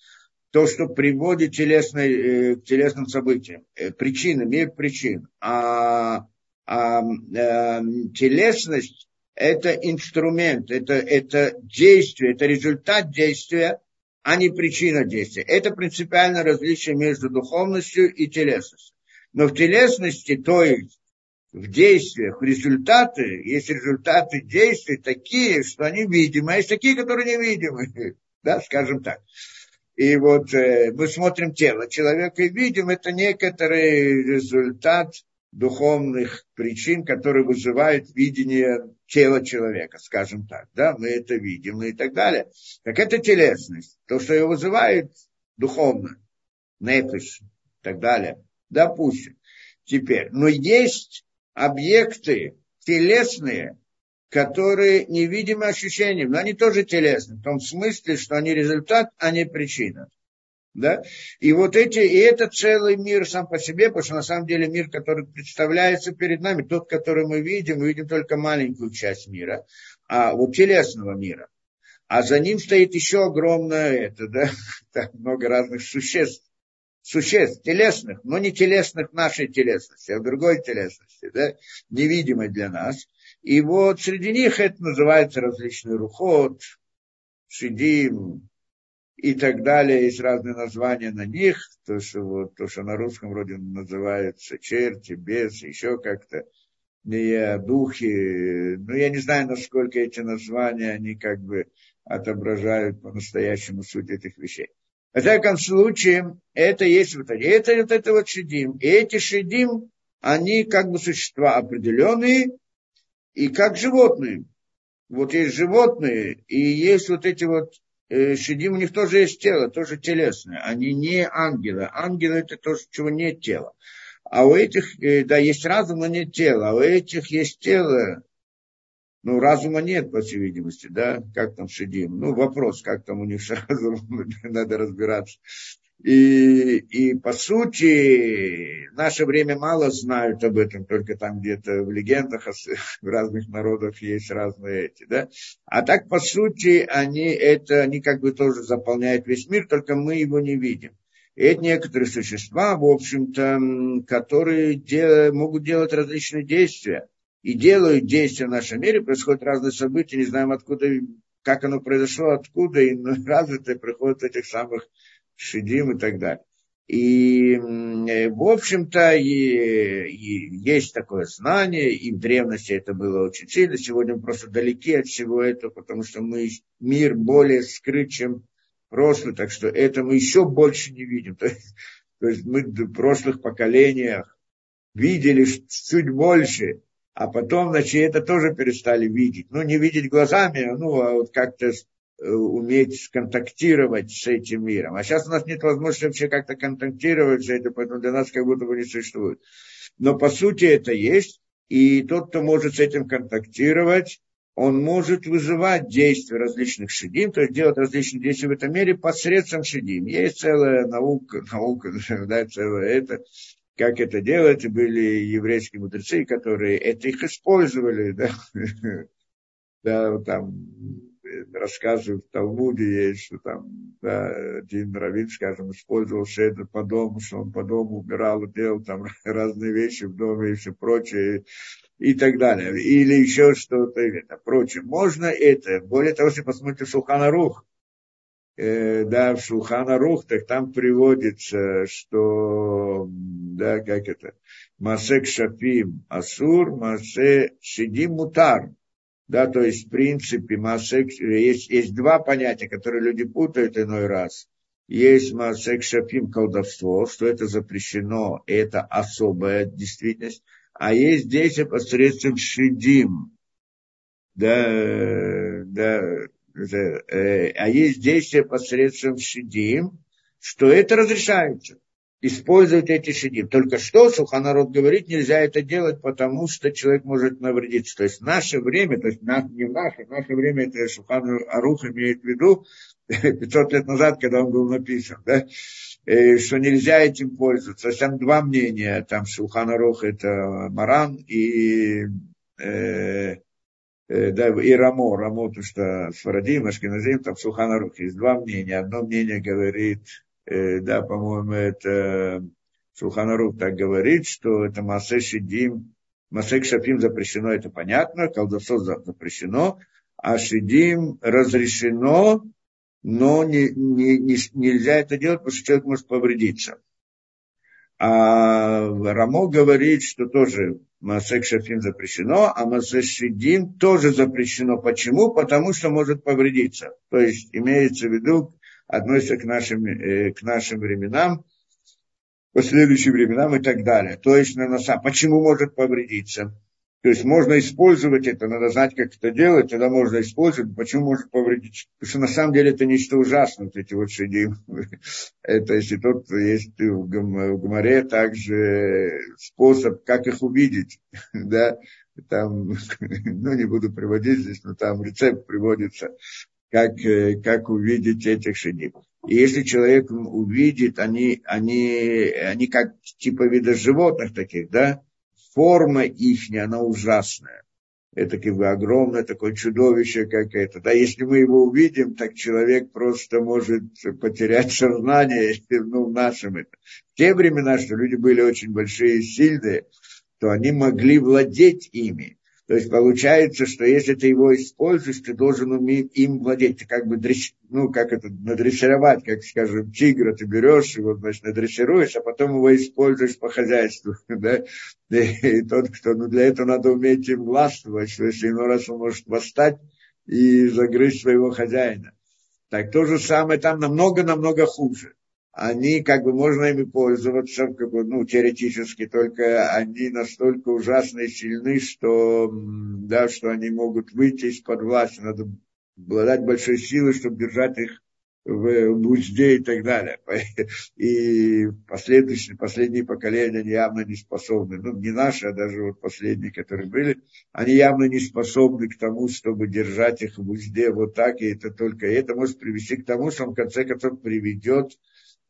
то, что приводит телесной, э, к телесным событиям. Э, причины, мир причин. А, а э, телесность – это инструмент, это, это действие, это результат действия, а не причина действия. Это принципиальное различие между духовностью и телесностью. Но в телесности, то есть в действиях, результаты, есть результаты действий такие, что они видимы, а есть такие, которые невидимы, да, скажем так. И вот э, мы смотрим тело человека и видим, это некоторый результат духовных причин, которые вызывают видение тела человека, скажем так. Да, мы это видим и так далее. Так это телесность. То, что ее вызывает духовно, непиш и так далее. Допустим. Теперь, но есть объекты телесные, которые невидимы ощущениям, но они тоже телесны, в том смысле, что они результат, а не причина. Да? И вот эти, и это целый мир сам по себе, потому что на самом деле мир, который представляется перед нами, тот, который мы видим, мы видим только маленькую часть мира, а вот телесного мира. А за ним стоит еще огромное это, да, так много разных существ, существ телесных, но не телесных нашей телесности, а другой телесности, да, невидимой для нас. И вот среди них это называется различный рухот, шидим и так далее. Есть разные названия на них. То, что, вот, то, что на русском вроде называется черти, бес, еще как-то не духи. Ну, я не знаю, насколько эти названия, они как бы отображают по-настоящему суть этих вещей. В всяком случае, это есть вот это. Это вот это вот шедим. И эти шедим, они как бы существа определенные, и как животные. Вот есть животные, и есть вот эти вот э, шедим, у них тоже есть тело, тоже телесное. Они не ангелы. Ангелы это то, чего нет тела. А у этих, э, да, есть разум, но нет тела. А у этих есть тело, ну, разума нет, по всей видимости, да, как там шедим. Ну, вопрос, как там у них с разумом, надо разбираться. И, и по сути, в наше время мало знают об этом, только там где-то в легендах в разных народах есть разные эти, да. А так, по сути, они это, они как бы тоже заполняют весь мир, только мы его не видим. И это некоторые существа, в общем-то, которые дел, могут делать различные действия. И делают действия в нашем мире, происходят разные события, не знаем откуда, как оно произошло, откуда, и развитые приходят этих самых шидим и так далее. И, в общем-то, и, и есть такое знание, и в древности это было очень сильно. Сегодня мы просто далеки от всего этого, потому что мы мир более скрыт, чем прошлый, так что это мы еще больше не видим. То есть, то есть мы в прошлых поколениях видели чуть больше, а потом, значит, это тоже перестали видеть. Ну, не видеть глазами, ну, а вот как-то Э, уметь контактировать с этим миром. А сейчас у нас нет возможности вообще как-то контактировать с этим, поэтому для нас как будто бы не существует. Но по сути это есть, и тот, кто может с этим контактировать, он может вызывать действия различных шедим, то есть делать различные действия в этом мире посредством шедим. Есть целая наука, наука, да, целая это, как это делать, были еврейские мудрецы, которые это их использовали, да, да, там, рассказывают в Талмуде есть, что там да, один раввин, скажем, использовал шедр по дому, что он по дому убирал, делал там разные вещи в доме и все прочее, и так далее. Или еще что-то, это прочее. Можно это. Более того, если посмотрите Шухана Рух, э, да, в Шухана Рух, так там приводится, что, да, как это, Масек Шапим Асур, Масе Шидим Мутар. Да, то есть, в принципе, масек, есть, есть два понятия, которые люди путают иной раз. Есть масек шапим колдовство, что это запрещено, это особая действительность. А есть действие посредством шидим. Да, да, да, э, а есть действие посредством шидим, что это разрешается использовать эти шедим. Только что Суханарод говорит, нельзя это делать, потому что человек может навредиться. То есть наше время, то есть не в наше, наше время это Сухан Арух имеет в виду 500 лет назад, когда он был написан, да, э, что нельзя этим пользоваться. То есть там два мнения, там Шулхан Арух это Маран и э, э, да, и Рамо, Рамо, то что Сфарадим, Ашкиназим, там Шулхан Арух. Есть два мнения. Одно мнение говорит, да, по-моему, это Шулханарух так говорит, что это Масе Шидим, Масе Шапим запрещено, это понятно, колдовство запрещено, а Шидим разрешено, но не, не, не, нельзя это делать, потому что человек может повредиться. А Рамо говорит, что тоже Масек Шафин запрещено, а Масек Шидим тоже запрещено. Почему? Потому что может повредиться. То есть имеется в виду, относится к нашим, э, к нашим временам, последующим временам и так далее. То есть на носа. Почему может повредиться? То есть можно использовать это, надо знать, как это делать, тогда можно использовать. Почему может повредить? Потому что на самом деле это нечто ужасное, вот эти вот шедим. Это если тот есть в Гумаре также способ, как их увидеть. Да? Там, ну не буду приводить здесь, но там рецепт приводится как, э, как увидеть этих шедим. И если человек увидит, они, они, они как типа вида животных таких, да, форма их, она ужасная. Это как бы огромное такое чудовище, как это. Да, если мы его увидим, так человек просто может потерять сознание, ну, в нашем это. В те времена, что люди были очень большие и сильные, то они могли владеть ими. То есть получается, что если ты его используешь, ты должен уметь им владеть. Ты как бы, дресс, ну, как это, надрессировать, как, скажем, тигра ты берешь, его, значит, надрессируешь, а потом его используешь по хозяйству, да. И тот, кто, ну, для этого надо уметь им властвовать, что если иной раз он может восстать и загрызть своего хозяина. Так то же самое там намного-намного хуже они как бы можно ими пользоваться, как бы, ну, теоретически, только они настолько ужасно и сильны, что, да, что они могут выйти из-под власти, надо обладать большой силой, чтобы держать их в, узде и так далее. И последующие, последние поколения, они явно не способны, ну, не наши, а даже вот последние, которые были, они явно не способны к тому, чтобы держать их в узде вот так, и это только это может привести к тому, что он в конце концов приведет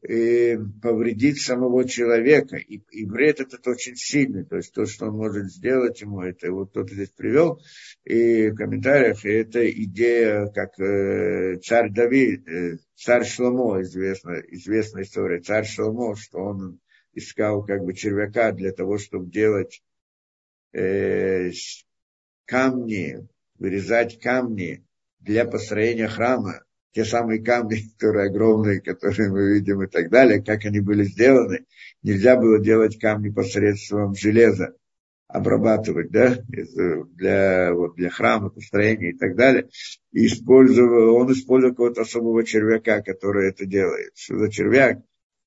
э, повредить самого человека. И, и вред этот очень сильный. То есть то, что он может сделать ему, это вот кто-то здесь привел. И в комментариях это идея, как э, царь Давид, э, царь Шломо, известная, известная история, царь Шломо, что он искал как бы червяка для того, чтобы делать э, камни, вырезать камни для построения храма те самые камни, которые огромные, которые мы видим и так далее, как они были сделаны. Нельзя было делать камни посредством железа, обрабатывать, да, для, вот, для храма, построения и так далее. И использовал, он использовал какого-то особого червяка, который это делает. Что за червяк?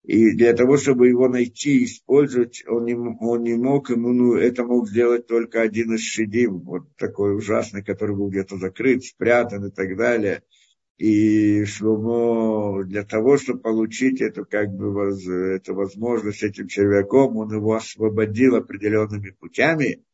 И для того, чтобы его найти и использовать, он не, он не мог, ему, ну, это мог сделать только один из шедим, вот такой ужасный, который был где-то закрыт, спрятан и так далее и Шломо для того, чтобы получить эту, как бы, воз, эту возможность этим червяком, он его освободил определенными путями,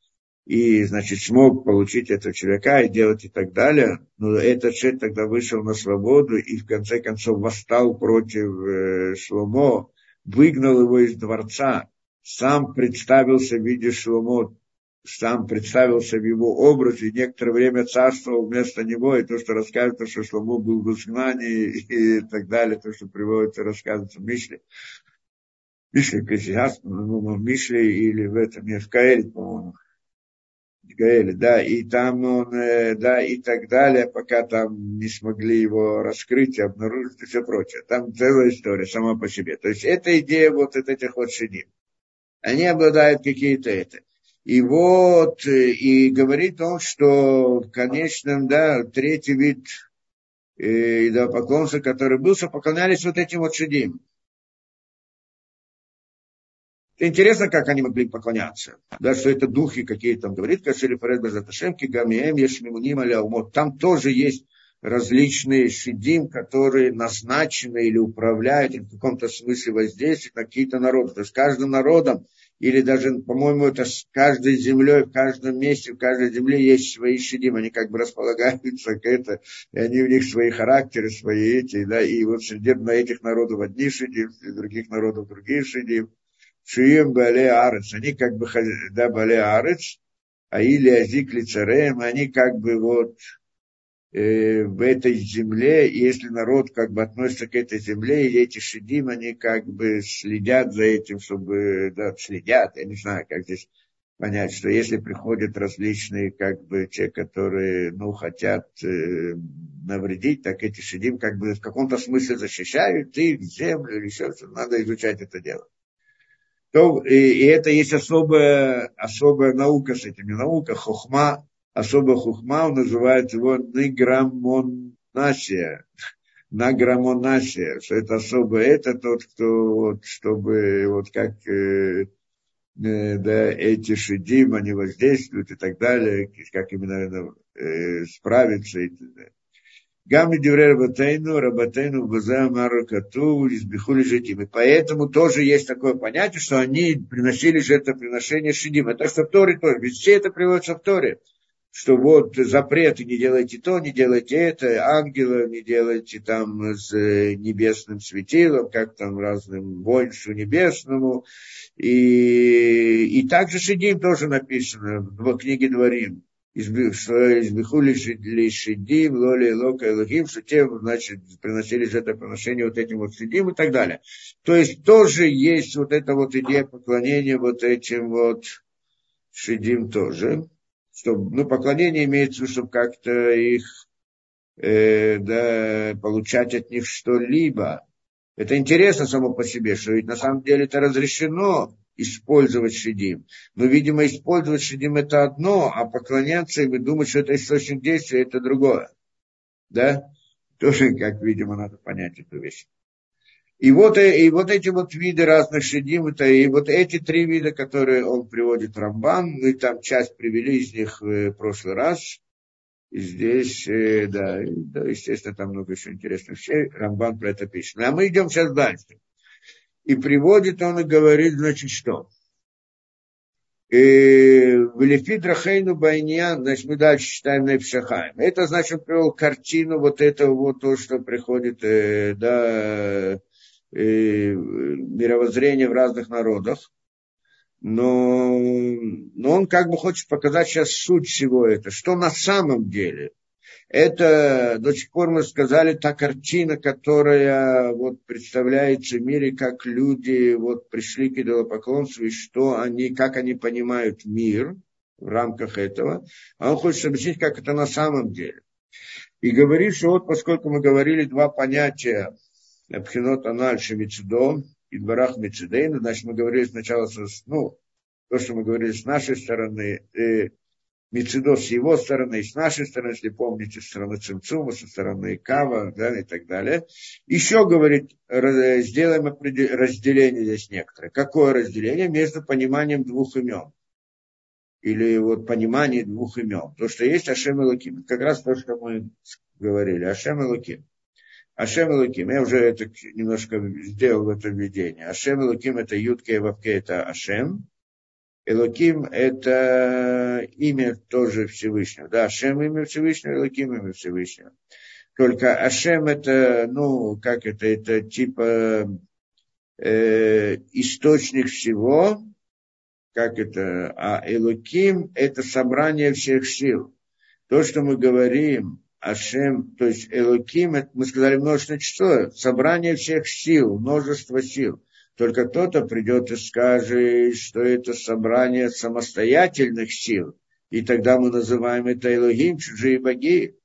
и, значит, смог получить этого червяка и делать и так далее. Но этот человек тогда вышел на свободу и, в конце концов, восстал против э, Шломо, выгнал его из дворца, сам представился в виде Шломо сам представился в его образе, некоторое время царствовал вместо него, и то, что рассказывается, что Шломо был в изгнании и так далее, то, что приводится, рассказывается в Мишле. Мишле Кассиас, ну, в Мишле или в этом, не в Каэле, по-моему. Гаэле, да, и там он, э, да, и так далее, пока там не смогли его раскрыть и обнаружить и все прочее. Там целая история сама по себе. То есть эта идея вот этих вот шедим. Они обладают какие-то это. И вот, э, и говорит он, что в конечном, да, третий вид э, идолопоклонства, который был, что поклонялись вот этим вот шедим. Интересно, как они могли поклоняться. Да, что это духи какие-то там говорит, Кашили Фаред Безаташемки, Гамием, Ешмимуним, Аляумот. Там тоже есть различные шедим, которые назначены или управляют, или в каком-то смысле воздействуют на какие-то народы. То есть каждым народом или даже, по-моему, это с каждой землей, в каждом месте, в каждой земле есть свои шедим, они как бы располагаются к это, и они у них свои характеры, свои эти, да, и вот среди на этих народов одни шедим, среди других народов другие шедим. Шием Бале Арец, они как бы, да, Бале Арец, а или Азик Лицарем, они как бы вот в этой земле, и если народ как бы относится к этой земле, и эти шедим, они как бы следят за этим, чтобы, да, следят, я не знаю, как здесь понять, что если приходят различные, как бы, те, которые, ну, хотят э, навредить, так эти шедим как бы в каком-то смысле защищают их, землю или еще что надо изучать это дело. То, и, и это есть особая, особая наука с этим, наука, хохма, особо хухма, он называет его ниграмонасия. Награмонасия, что это особо, это тот, кто, вот, чтобы, вот как, э, э, да, эти шедим, они воздействуют и так далее, как именно э, справиться. И, Гамми Дюре Рабатейну, Рабатейну База Маракату, избихули житим. И поэтому тоже есть такое понятие, что они приносили жертвоприношение шедим. Это что в Торе тоже. Ведь все это приводится в Торе что вот запреты, не делайте то, не делайте это, ангела не делайте там с небесным светилом, как там разным воинству небесному. И, и также Шидим тоже написано в книге Дворим. Избихули шидим, лоли лока элохим, что те, значит, приносили жертвоприношение вот этим вот шидим и так далее. То есть тоже есть вот эта вот идея поклонения вот этим вот шидим тоже чтобы, ну, поклонение имеется чтобы как-то их, э, да, получать от них что-либо. Это интересно само по себе, что ведь на самом деле это разрешено использовать шедим. Но, видимо, использовать шедим это одно, а поклоняться им и думать, что это источник действия, это другое. Да? Тоже, как, видимо, надо понять эту вещь. И вот, э, и вот эти вот виды разных шедим, это, и вот эти три вида, которые он приводит Рамбан, мы там часть привели из них в прошлый раз. И здесь, э, да, да, естественно, там много еще интересных вещей. Рамбан про это пишет. Ну, а мы идем сейчас дальше. И приводит он и говорит, значит, что? Э, в Лефид Рахейну Байньян, значит, мы дальше читаем на Ипшахаем. Это, значит, он привел картину вот этого вот, то, что приходит, да, э, мировоззрения в разных народах. Но, но он как бы хочет показать сейчас суть всего этого, что на самом деле это до сих пор мы сказали та картина, которая вот представляется в мире, как люди вот пришли к идолопоклонству, и что они, как они понимают мир в рамках этого. А он хочет объяснить, как это на самом деле. И говорит, что вот поскольку мы говорили два понятия Пхинот Аналь Шемицидо и Дворах Мицидейна, значит, мы говорили сначала, ну, то, что мы говорили с нашей стороны, э, Мецидо с его стороны, и с нашей стороны, если помните, со стороны Цимцума, со стороны Кава, да, и так далее. Еще, говорит, сделаем разделение здесь некоторое. Какое разделение? Между пониманием двух имен. Или вот понимание двух имен. То, что есть Ашем и Луким. Как раз то, что мы говорили. Ашем и Луким. Ашем и Луким. Я уже это немножко сделал в этом введении. Ашем и Луким это Ютке и Вавке это Ашем. Элоким – это имя тоже Всевышнего. Да, Ашем – имя Всевышнего, Элоким – имя Всевышнего. Только Ашем – это, ну, как это, это типа э, источник всего, как это, а Элоким – это собрание всех сил. То, что мы говорим, Ашем, то есть Элоким, мы сказали множественное число, собрание всех сил, множество сил. Только кто-то придет и скажет, что это собрание самостоятельных сил, и тогда мы называем это Элогим, чужие боги.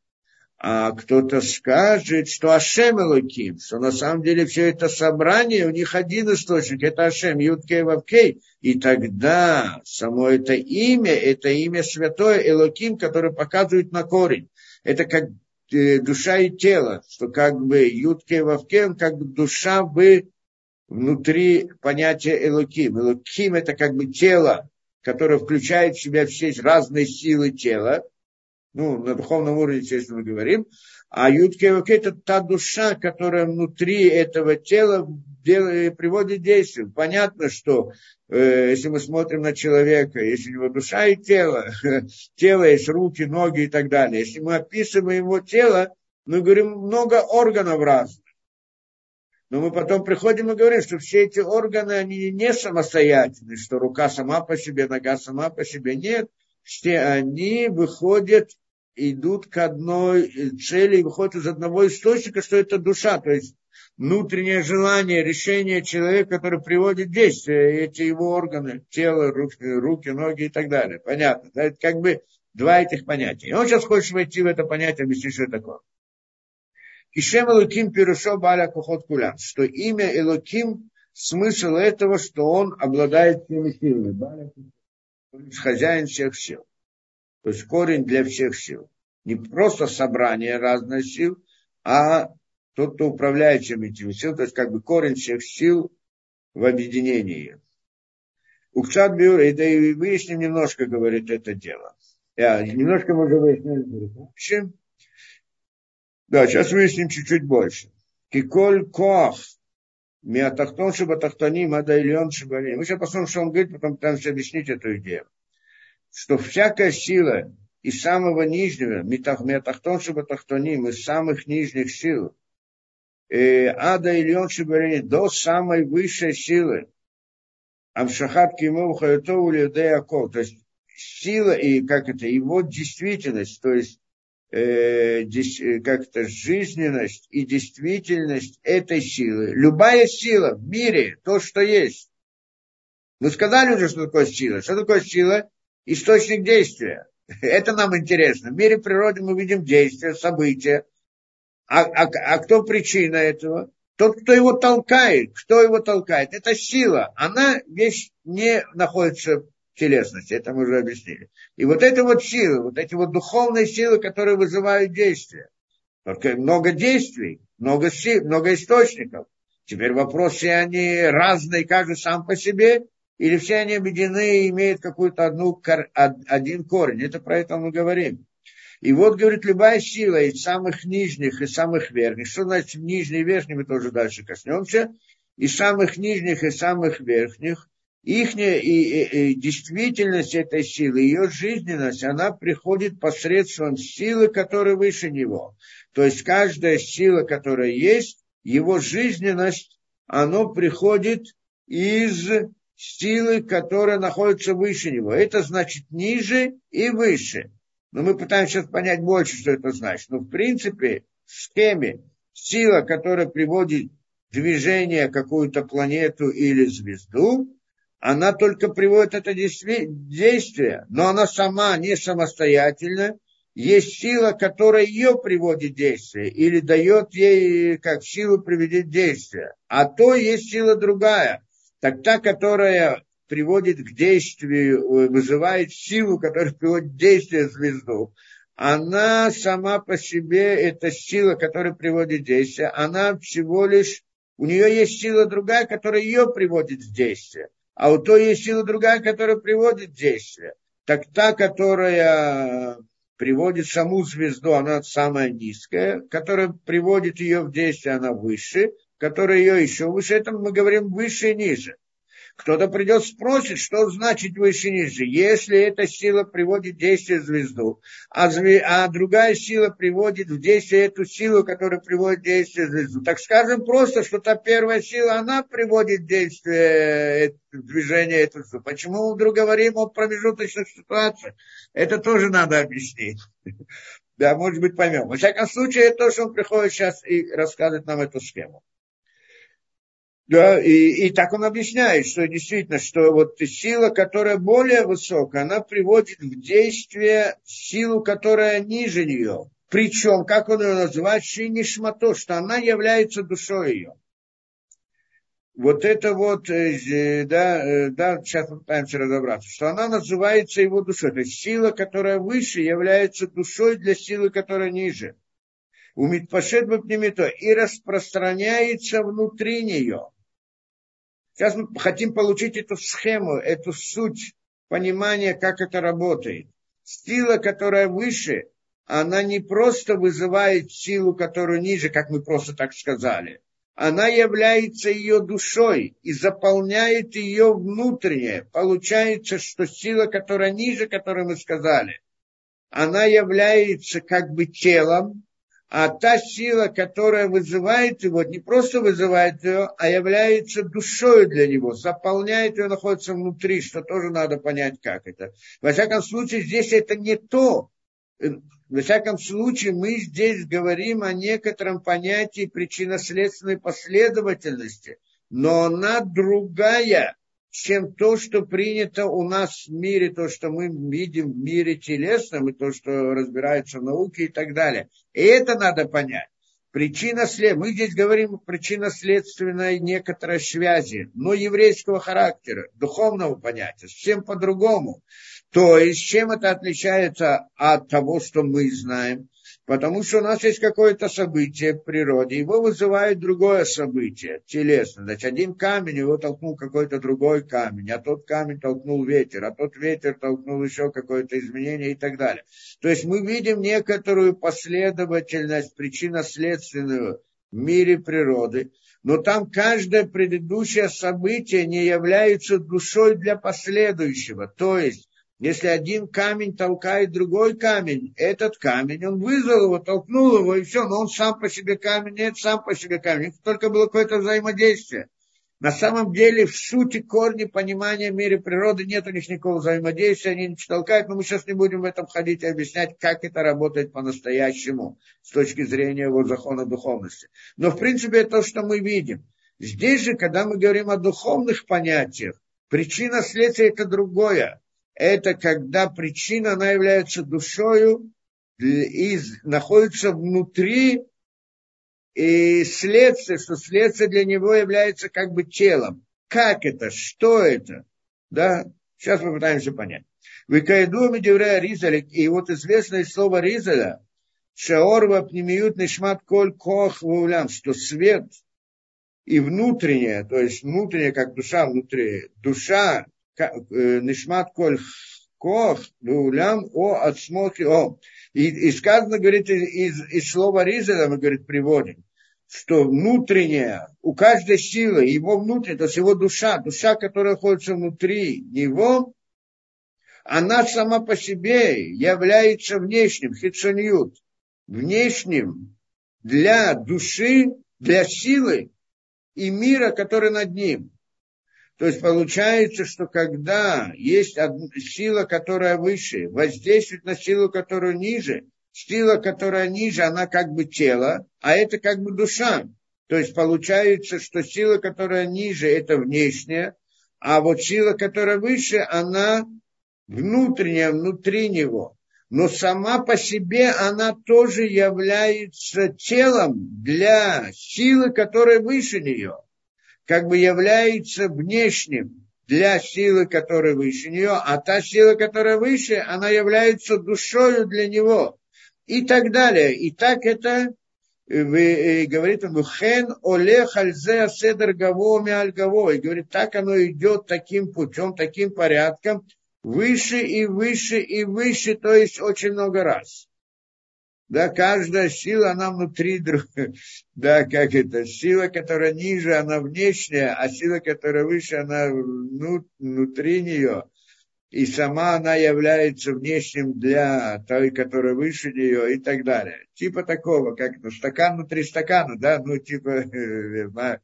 А кто-то скажет, что Ашем Элоким, что на самом деле все это собрание, у них один источник, это Ашем, Юткей Вавкей. И тогда само это имя, это имя святое Элоким, которое показывает на корень. Это как э, душа и тело, что как бы Юткей Вавкей, как бы душа бы внутри понятия Элоким. Элоким – это как бы тело, которое включает в себя все разные силы тела. Ну, на духовном уровне, естественно, мы говорим. А Ютке это та душа, которая внутри этого тела делает, приводит действие. Понятно, что э, если мы смотрим на человека, если у него душа и тело, тело есть руки, ноги и так далее. Если мы описываем его тело, мы говорим много органов разных. Но мы потом приходим и говорим, что все эти органы, они не самостоятельны, что рука сама по себе, нога сама по себе. Нет, все они выходят, идут к одной цели, выходят из одного источника, что это душа, то есть внутреннее желание, решение человека, который приводит действие эти его органы, тело, руки, руки, ноги и так далее. Понятно. Да? Это как бы два этих понятия. И он сейчас хочет войти в это понятие, объяснить, что это такое. Ишем Элоким Пирушо Баля Кухот Кулям, что имя Элоким, смысл этого, что он обладает всеми силами. Баля хозяин всех сил. То есть корень для всех сил. Не просто собрание разных сил, а тот, кто управляет всеми этими силами, то есть как бы корень всех сил в объединении. Укшат Бюр, да и выясним немножко, говорит, это дело. Я, немножко мы уже выяснили. Да, сейчас выясним чуть-чуть больше. Киколь коах. Миатахтон шибатахтани мада ильон шибали. Мы сейчас посмотрим, что он говорит, потом пытаемся объяснить эту идею. Что всякая сила из самого нижнего, миатахтон шибатахтоним, из самых нижних сил, э, ада ильон шибали, до самой высшей силы, Амшахат Кимов Хаятову Аков, то есть сила и как это, его действительность, то есть Э, э, как-то жизненность и действительность этой силы. Любая сила в мире, то, что есть. Мы сказали уже, что такое сила. Что такое сила? Источник действия. Это нам интересно. В мире природы мы видим действия, события. А, а, а кто причина этого? Тот, кто его толкает. Кто его толкает? Это сила. Она вещь не находится телесности, это мы уже объяснили. И вот эти вот силы, вот эти вот духовные силы, которые вызывают действия. Только много действий, много сил, много источников. Теперь вопрос, все они разные, каждый сам по себе, или все они объединены и имеют какую-то одну, один корень. Это про это мы говорим. И вот, говорит, любая сила из самых нижних и самых верхних, что значит нижний и верхний, мы тоже дальше коснемся, из самых нижних и самых верхних, их и, и, и действительность этой силы, ее жизненность, она приходит посредством силы, которая выше него. То есть каждая сила, которая есть, его жизненность оно приходит из силы, которая находится выше него. Это значит ниже и выше. Но мы пытаемся сейчас понять больше, что это значит. Но в принципе, в схеме сила, которая приводит движение какую-то планету или звезду, она только приводит это действие, но она сама не самостоятельна, есть сила, которая ее приводит в действие или дает ей как силу приведет действие. А то есть сила другая. Так та, которая приводит к действию, вызывает силу, которая приводит к действию звезду, она сама по себе, эта сила, которая приводит в действие, она всего лишь, у нее есть сила другая, которая ее приводит в действие. А у той есть сила другая, которая приводит в действие. Так та, которая приводит саму звезду, она самая низкая, которая приводит ее в действие, она выше, которая ее еще выше, это мы говорим выше и ниже. Кто-то придет спросит, что значит выше и ниже. Если эта сила приводит в действие звезду, а, зве... а другая сила приводит в действие эту силу, которая приводит в действие звезду, так скажем просто, что та первая сила, она приводит в действие движение эту силу. Почему мы вдруг говорим о промежуточных ситуациях? Это тоже надо объяснить. Да, может быть, поймем. Во всяком случае, это то, что он приходит сейчас и рассказывает нам эту схему. Да, и, и так он объясняет, что действительно, что вот сила, которая более высокая, она приводит в действие силу, которая ниже нее. Причем, как он ее называет, шинишмато, что она является душой ее. Вот это вот, э, да, э, да, сейчас мы пытаемся разобраться, что она называется его душой. То есть сила, которая выше, является душой для силы, которая ниже. Умитпашет бапнемито и распространяется внутри нее. Сейчас мы хотим получить эту схему, эту суть понимания, как это работает. Сила, которая выше, она не просто вызывает силу, которую ниже, как мы просто так сказали. Она является ее душой и заполняет ее внутреннее. Получается, что сила, которая ниже, которую мы сказали, она является как бы телом, а та сила, которая вызывает его, не просто вызывает ее, а является душой для него, заполняет ее, находится внутри, что тоже надо понять, как это. Во всяком случае, здесь это не то. Во всяком случае, мы здесь говорим о некотором понятии причинно-следственной последовательности, но она другая, чем то, что принято у нас в мире, то, что мы видим в мире телесном, и то, что разбирается в науке и так далее. И это надо понять. Причина след... Мы здесь говорим о причинно-следственной некоторой связи, но еврейского характера, духовного понятия, совсем по-другому. То есть, чем это отличается от того, что мы знаем? Потому что у нас есть какое-то событие в природе, его вызывает другое событие, телесное. Значит, один камень, его толкнул какой-то другой камень, а тот камень толкнул ветер, а тот ветер толкнул еще какое-то изменение и так далее. То есть мы видим некоторую последовательность, причинно-следственную в мире природы, но там каждое предыдущее событие не является душой для последующего. То есть если один камень толкает другой камень, этот камень, он вызвал его, толкнул его, и все, но он сам по себе камень, нет, сам по себе камень. Только было какое-то взаимодействие. На самом деле, в сути корни понимания в мире природы нет у них никакого взаимодействия, они не толкают, но мы сейчас не будем в этом ходить и объяснять, как это работает по-настоящему с точки зрения его закона духовности. Но, в принципе, это то, что мы видим. Здесь же, когда мы говорим о духовных понятиях, причина следствия – это другое это когда причина, она является душою и находится внутри и следствие, что следствие для него является как бы телом. Как это? Что это? Да? Сейчас мы пытаемся понять. В Икаиду Медеврея Ризаля, и вот известное слово Ризаля, Шаорва пнемиют нишмат коль кох ваулям, что свет и внутреннее, то есть внутреннее, как душа внутри, душа Э, нишмат коль кох, улям о отсмохи о. И, и сказано, говорит, из, из слова Ризера, мы, говорит, приводим, что внутренняя, у каждой силы, его внутренняя, то есть его душа, душа, которая находится внутри него, она сама по себе является внешним, хитшаньют, внешним для души, для силы, и мира, который над ним. То есть получается, что когда есть сила, которая выше, воздействует на силу, которая ниже, сила, которая ниже, она как бы тело, а это как бы душа. То есть получается, что сила, которая ниже, это внешняя, а вот сила, которая выше, она внутренняя, внутри него. Но сама по себе она тоже является телом для силы, которая выше нее. Как бы является внешним для силы, которая выше нее, а та сила, которая выше, она является душою для него. И так далее. И так это говорит он, хен олех альзе седер гаво гаво. И говорит, так оно идет таким путем, таким порядком, выше и выше и выше, то есть очень много раз. Да, каждая сила, она внутри друг, да, как это, сила, которая ниже, она внешняя, а сила, которая выше, она внутри нее и сама она является внешним для той, которая выше нее и так далее. Типа такого, как ну, стакан внутри стакана, да, ну типа,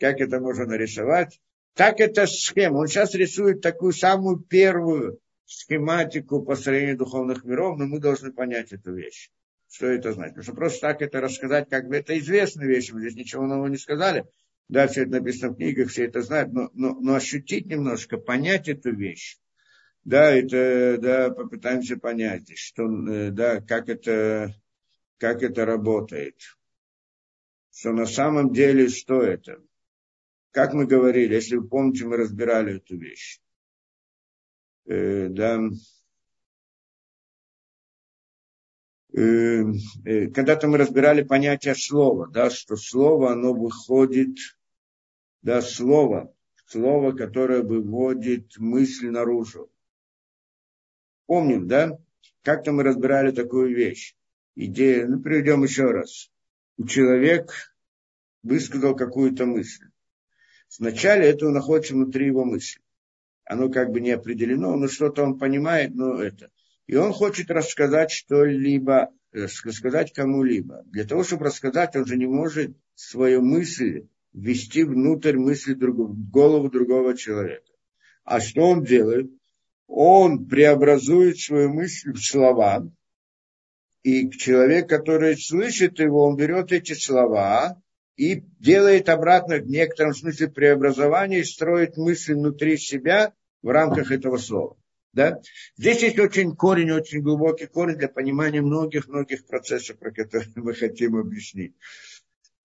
как это можно нарисовать. Так это схема. Он сейчас рисует такую самую первую схематику построения духовных миров, но мы должны понять эту вещь. Что это значит? Потому что просто так это рассказать, как бы это известная вещь, мы здесь ничего нового не сказали. Да, все это написано в книгах, все это знают, но, но, но ощутить немножко, понять эту вещь, да, это, да, попытаемся понять, что, э, да, как это, как это работает. Что на самом деле, что это? Как мы говорили, если вы помните, мы разбирали эту вещь. Э, да, когда-то мы разбирали понятие слова, да, что слово, оно выходит, да, слово, слово, которое выводит мысль наружу. Помним, да? Как-то мы разбирали такую вещь. Идея, ну, приведем еще раз. Человек высказал какую-то мысль. Вначале это находится внутри его мысли. Оно как бы не определено, но что-то он понимает, но это. И он хочет рассказать что-либо, рассказать кому-либо. Для того, чтобы рассказать, он же не может свою мысль ввести внутрь мысли другого, голову другого человека. А что он делает? он преобразует свою мысль в слова, и человек, который слышит его, он берет эти слова и делает обратно в некотором смысле преобразование и строит мысль внутри себя в рамках этого слова. Да? Здесь есть очень корень, очень глубокий корень для понимания многих-многих процессов, про которые мы хотим объяснить.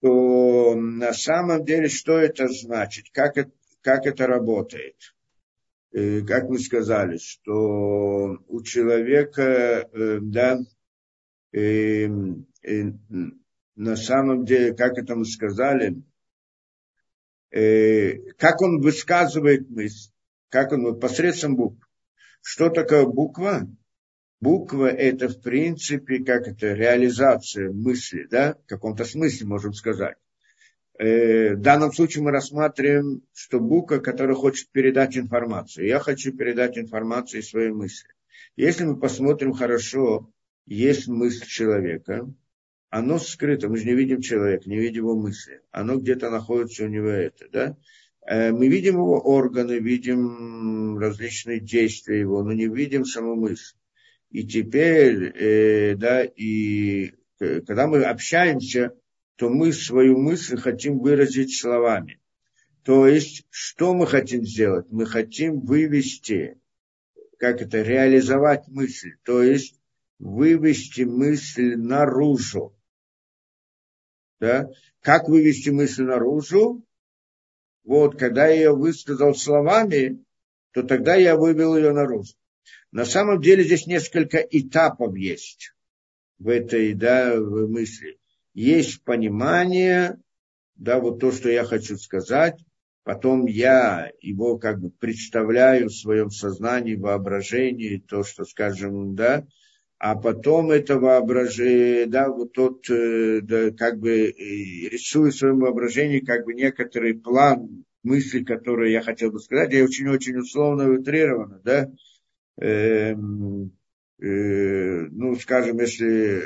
То на самом деле, что это значит, как это, как это работает. Э, как мы сказали, что у человека, э, да, э, на самом деле, как это мы сказали, как он высказывает мысль, как он посредством букв. Что такое буква? Буква – это, в принципе, как это, реализация мысли, да, в каком-то смысле, можем сказать. Э, в данном случае мы рассматриваем, что буква, которая хочет передать информацию. Я хочу передать информацию и свои мысли. Если мы посмотрим хорошо, есть мысль человека, оно скрыто, мы же не видим человека, не видим его мысли. Оно где-то находится у него это, да? Э, мы видим его органы, видим различные действия его, но не видим саму мысль. И теперь, э, да, и когда мы общаемся, то мы свою мысль хотим выразить словами. То есть, что мы хотим сделать? Мы хотим вывести, как это, реализовать мысль. То есть, вывести мысль наружу. Да? Как вывести мысль наружу? Вот, когда я ее высказал словами, то тогда я вывел ее наружу. На самом деле здесь несколько этапов есть в этой да, в мысли есть понимание, да, вот то, что я хочу сказать, потом я его как бы представляю в своем сознании, воображении, то, что, скажем, да, а потом это воображение, да, вот тот, э, да, как бы рисую в своем воображении как бы некоторый план мысли, которые я хотел бы сказать, я очень-очень условно и утрированно, да, э, э, ну, скажем, если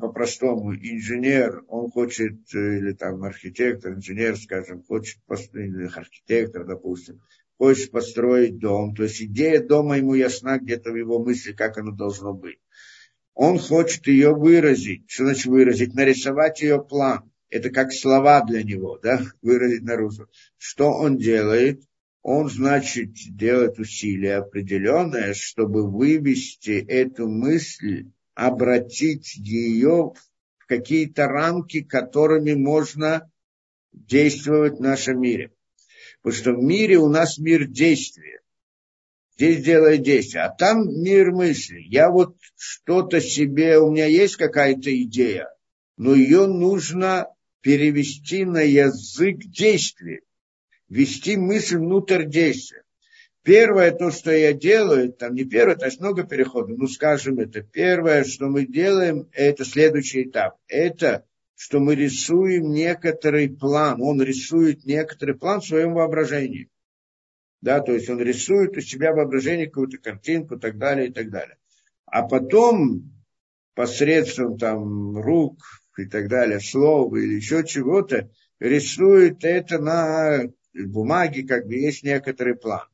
по-простому инженер, он хочет, э, или там архитектор, инженер, скажем, хочет построить, архитектор, допустим, хочет построить дом, то есть идея дома ему ясна где-то в его мысли, как оно должно быть. Он хочет ее выразить. Что значит выразить? Нарисовать ее план. Это как слова для него, да, выразить наружу. Что он делает? Он, значит, делает усилие определенное, чтобы вывести эту мысль обратить ее в какие-то рамки, которыми можно действовать в нашем мире. Потому что в мире у нас мир действия. Здесь делает действие. А там мир мысли. Я вот что-то себе, у меня есть какая-то идея, но ее нужно перевести на язык действия. Вести мысль внутрь действия. Первое, то, что я делаю, там не первое, то есть много переходов, ну, скажем, это первое, что мы делаем, это следующий этап. Это, что мы рисуем некоторый план. Он рисует некоторый план в своем воображении. Да, то есть он рисует у себя воображение какую-то картинку и так далее, и так далее. А потом посредством там рук и так далее, слов или еще чего-то, рисует это на бумаге, как бы есть некоторый план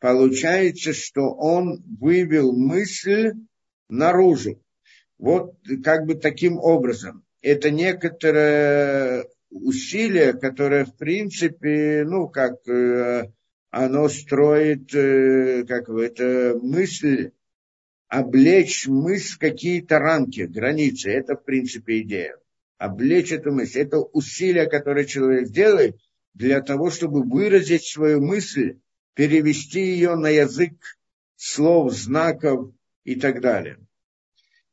получается, что он вывел мысль наружу. Вот как бы таким образом. Это некоторое усилие, которое в принципе, ну, как э, оно строит, э, как бы, это мысль, облечь мысль какие-то рамки, границы. Это, в принципе, идея. Облечь эту мысль. Это усилие, которое человек делает для того, чтобы выразить свою мысль перевести ее на язык слов, знаков и так далее.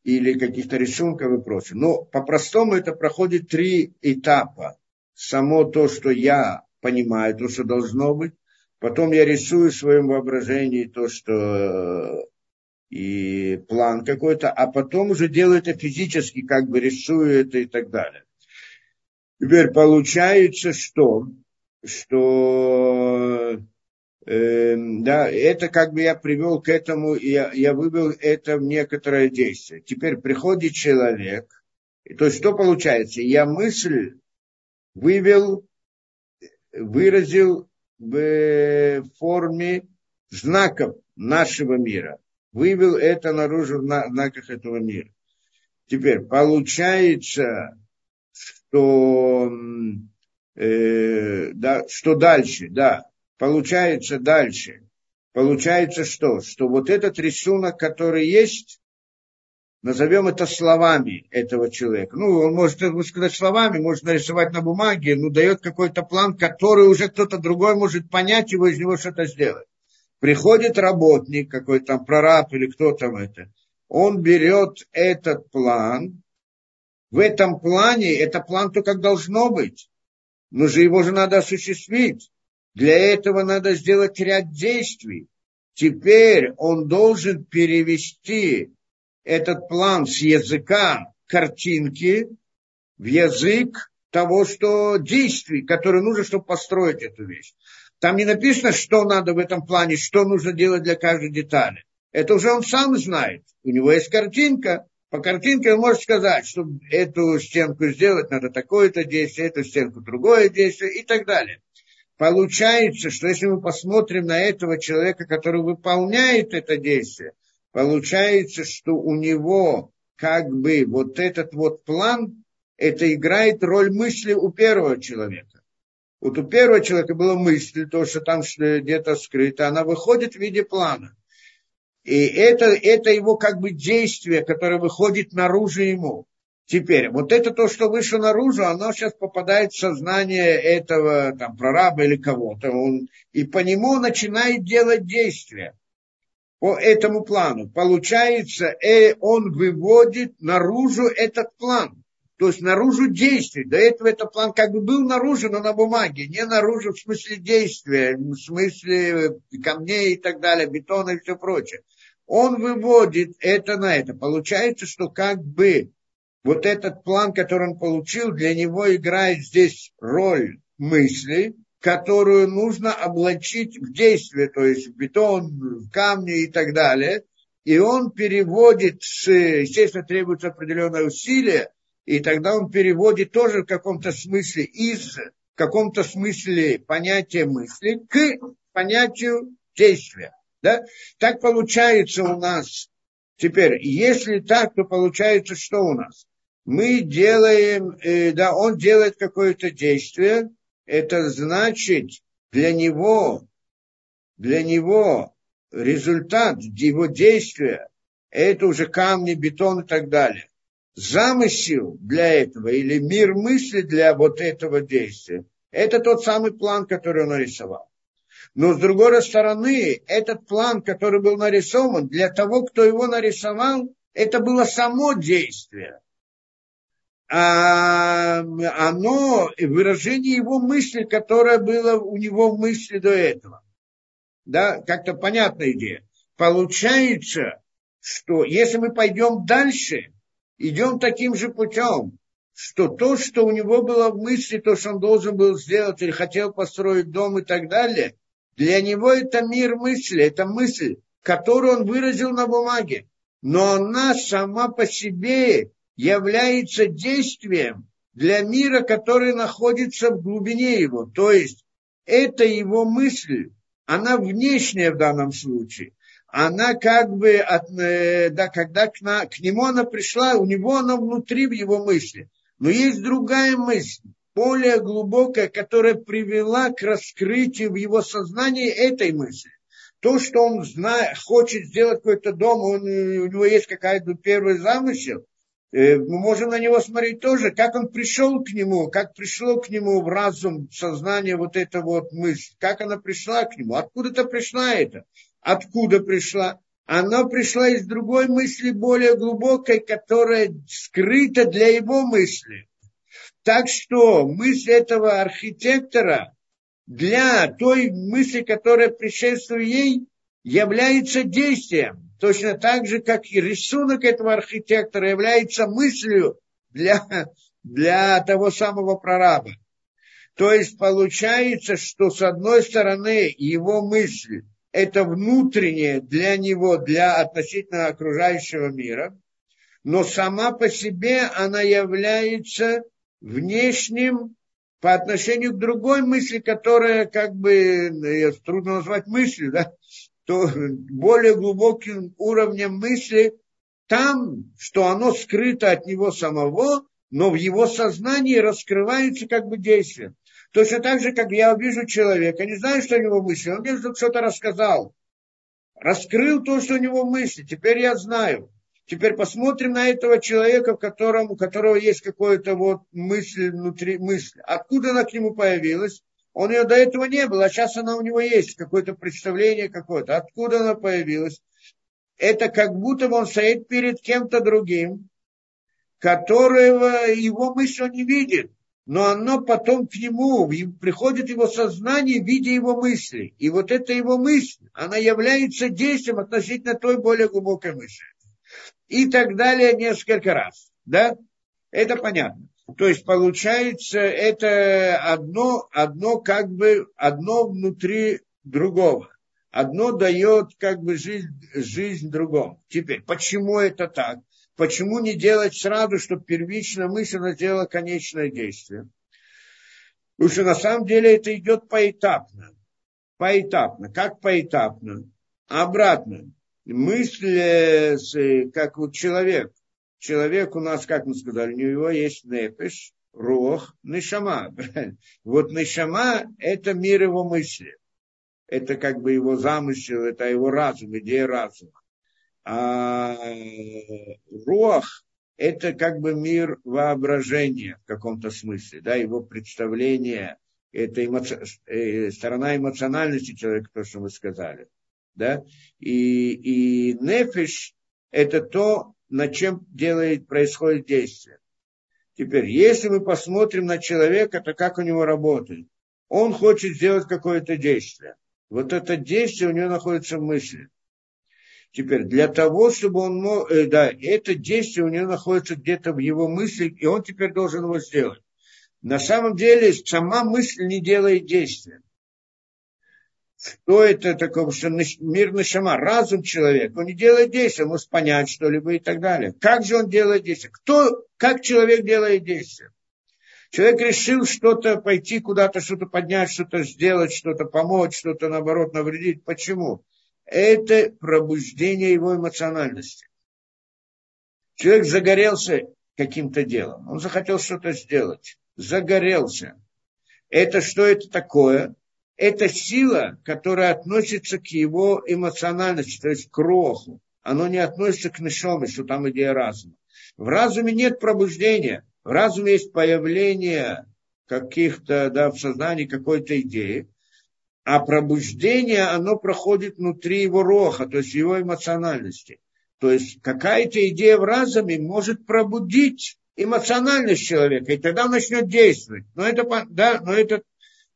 Или каких-то рисунков и прочее. Но по-простому это проходит три этапа. Само то, что я понимаю, то, что должно быть. Потом я рисую в своем воображении то, что э, и план какой-то, а потом уже делаю это физически, как бы рисую это и так далее. Теперь получается, что, что да, это как бы я привел к этому, я, я вывел это в некоторое действие. Теперь приходит человек, то есть что получается? Я мысль вывел, выразил в форме знаков нашего мира. Вывел это наружу в знаках этого мира. Теперь получается, что, э, да, что дальше, да, получается дальше? Получается что? Что вот этот рисунок, который есть, назовем это словами этого человека. Ну, он может сказать словами, может нарисовать на бумаге, но дает какой-то план, который уже кто-то другой может понять, его из него что-то сделать. Приходит работник, какой-то там прораб или кто там это, он берет этот план, в этом плане, это план то, как должно быть, но же его же надо осуществить. Для этого надо сделать ряд действий. Теперь он должен перевести этот план с языка картинки в язык того, что действий, которые нужно, чтобы построить эту вещь. Там не написано, что надо в этом плане, что нужно делать для каждой детали. Это уже он сам знает. У него есть картинка. По картинке он может сказать, что эту стенку сделать надо такое-то действие, эту стенку другое действие и так далее. Получается, что если мы посмотрим на этого человека, который выполняет это действие, получается, что у него как бы вот этот вот план, это играет роль мысли у первого человека. Вот у первого человека была мысль, то, что там где-то скрыто, она выходит в виде плана. И это, это его как бы действие, которое выходит наружу ему. Теперь, вот это то, что вышло наружу, оно сейчас попадает в сознание этого там, прораба или кого-то. Он, и по нему начинает делать действия по этому плану. Получается, э, он выводит наружу этот план. То есть наружу действий. До этого этот план как бы был наружу, но на бумаге. Не наружу в смысле действия, в смысле камней и так далее, бетона и все прочее. Он выводит это на это. Получается, что как бы вот этот план, который он получил, для него играет здесь роль мысли, которую нужно облачить в действие, то есть в бетон, в камни и так далее. и он переводит, естественно, требуется определенное усилие, и тогда он переводит тоже в каком-то смысле из в каком-то смысле понятия мысли к понятию действия. Да? Так получается у нас. Теперь, если так, то получается, что у нас? Мы делаем, э, да, он делает какое-то действие, это значит для него, для него результат его действия, это уже камни, бетон и так далее. Замысел для этого или мир мысли для вот этого действия, это тот самый план, который он нарисовал. Но с другой стороны, этот план, который был нарисован, для того, кто его нарисовал, это было само действие. Оно, выражение его мысли, которое было у него в мысли до этого. Да, как-то понятная идея. Получается, что если мы пойдем дальше, идем таким же путем, что то, что у него было в мысли, то, что он должен был сделать или хотел построить дом и так далее, для него это мир мысли, это мысль, которую он выразил на бумаге. Но она сама по себе является действием для мира, который находится в глубине его. То есть это его мысль, она внешняя в данном случае. Она как бы, от, э, да, когда к, на, к нему она пришла, у него она внутри в его мысли. Но есть другая мысль, более глубокая, которая привела к раскрытию в его сознании этой мысли. То, что он знает, хочет сделать какой-то дом, он, у него есть какая-то первый замысел, мы можем на него смотреть тоже, как он пришел к нему, как пришло к нему в разум, в сознание вот эта вот мысль, как она пришла к нему, откуда-то пришла это, откуда пришла, она пришла из другой мысли, более глубокой, которая скрыта для его мысли. Так что мысль этого архитектора для той мысли, которая предшествует ей, является действием. Точно так же, как и рисунок этого архитектора является мыслью для, для того самого прораба. То есть получается, что с одной стороны его мысль – это внутреннее для него, для относительно окружающего мира, но сама по себе она является внешним по отношению к другой мысли, которая как бы, трудно назвать мыслью, да, то более глубоким уровнем мысли там, что оно скрыто от него самого, но в его сознании раскрывается как бы действие. Точно так же, как я вижу человека, не знаю, что у него мысли, он мне что-то рассказал, раскрыл то, что у него мысли, теперь я знаю. Теперь посмотрим на этого человека, в котором, у которого есть какая-то вот мысль внутри, мысль. Откуда она к нему появилась? Он ее до этого не было, а сейчас она у него есть, какое-то представление какое-то. Откуда она появилась? Это как будто он стоит перед кем-то другим, которого его мысль он не видит, но оно потом к нему, приходит его сознание в виде его мысли. И вот эта его мысль, она является действием относительно той более глубокой мысли и так далее несколько раз. Да? Это понятно. То есть получается это одно, одно как бы, одно внутри другого. Одно дает как бы жизнь, жизнь другому. Теперь, почему это так? Почему не делать сразу, чтобы первичная мысль сделала конечное действие? Потому что на самом деле это идет поэтапно. Поэтапно. Как поэтапно? Обратно мысль, как вот человек. Человек у нас, как мы сказали, у него есть непиш, рох, нишама. Вот нишама – это мир его мысли. Это как бы его замысел, это его разум, идея разума. А рох – это как бы мир воображения в каком-то смысле, да, его представление, это эмоци... Э, сторона эмоциональности человека, то, что мы сказали да, и, и нефиш – это то, над чем делает, происходит действие. Теперь, если мы посмотрим на человека, то как у него работает? Он хочет сделать какое-то действие. Вот это действие у него находится в мысли. Теперь, для того, чтобы он мог, э, да, это действие у него находится где-то в его мысли, и он теперь должен его сделать. На самом деле, сама мысль не делает действия. Что это такое, что мир нашама, разум человека, он не делает действия, он может понять что-либо и так далее. Как же он делает действия? Кто, как человек делает действия? Человек решил что-то пойти куда-то, что-то поднять, что-то сделать, что-то помочь, что-то наоборот навредить. Почему? Это пробуждение его эмоциональности. Человек загорелся каким-то делом. Он захотел что-то сделать. Загорелся. Это что это такое? Это сила, которая относится к его эмоциональности, то есть к роху. Оно не относится к нишоме, что там идея разума. В разуме нет пробуждения. В разуме есть появление каких-то, да, в сознании какой-то идеи, а пробуждение, оно проходит внутри его роха, то есть его эмоциональности. То есть какая-то идея в разуме может пробудить эмоциональность человека, и тогда он начнет действовать. Но это, да, но это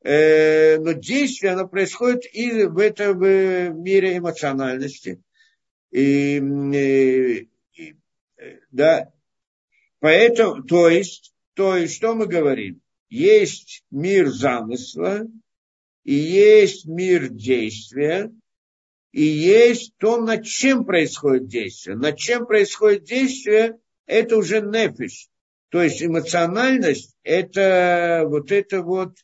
но действие, оно происходит и в этом в мире эмоциональности. И, и, и, да, поэтому, то есть, то есть, что мы говорим? Есть мир замысла, и есть мир действия, и есть то, над чем происходит действие. Над чем происходит действие, это уже нефиш. То есть эмоциональность, это вот это вот,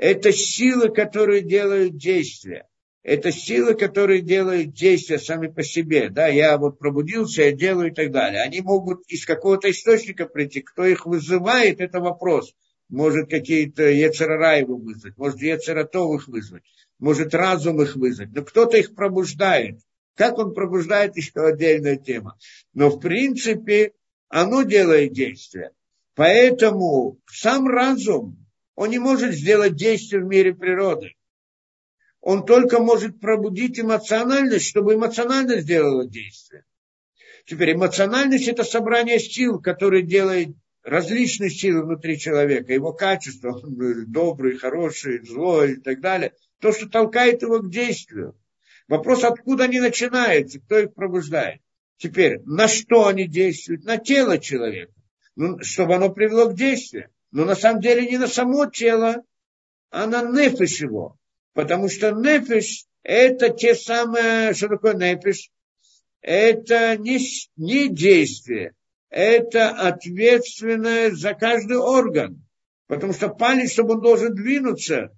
это силы, которые делают действия. Это силы, которые делают действия сами по себе. Да, я вот пробудился, я делаю и так далее. Они могут из какого-то источника прийти. Кто их вызывает, это вопрос. Может какие-то Ецерараевы вызвать, может Ецератовых вызвать может разум их вызвать, но кто-то их пробуждает. Как он пробуждает, еще отдельная тема. Но в принципе оно делает действие. Поэтому сам разум, он не может сделать действие в мире природы. Он только может пробудить эмоциональность, чтобы эмоциональность сделала действие. Теперь эмоциональность – это собрание сил, которые делают различные силы внутри человека, его качество, он добрый, хороший, злой и так далее – то, что толкает его к действию. Вопрос, откуда они начинаются, кто их пробуждает. Теперь, на что они действуют? На тело человека, ну, чтобы оно привело к действию. Но на самом деле не на само тело, а на нефиш его. Потому что нефиш – это те самые, что такое нефиш? Это не, не действие, это ответственное за каждый орган. Потому что палец, чтобы он должен двинуться,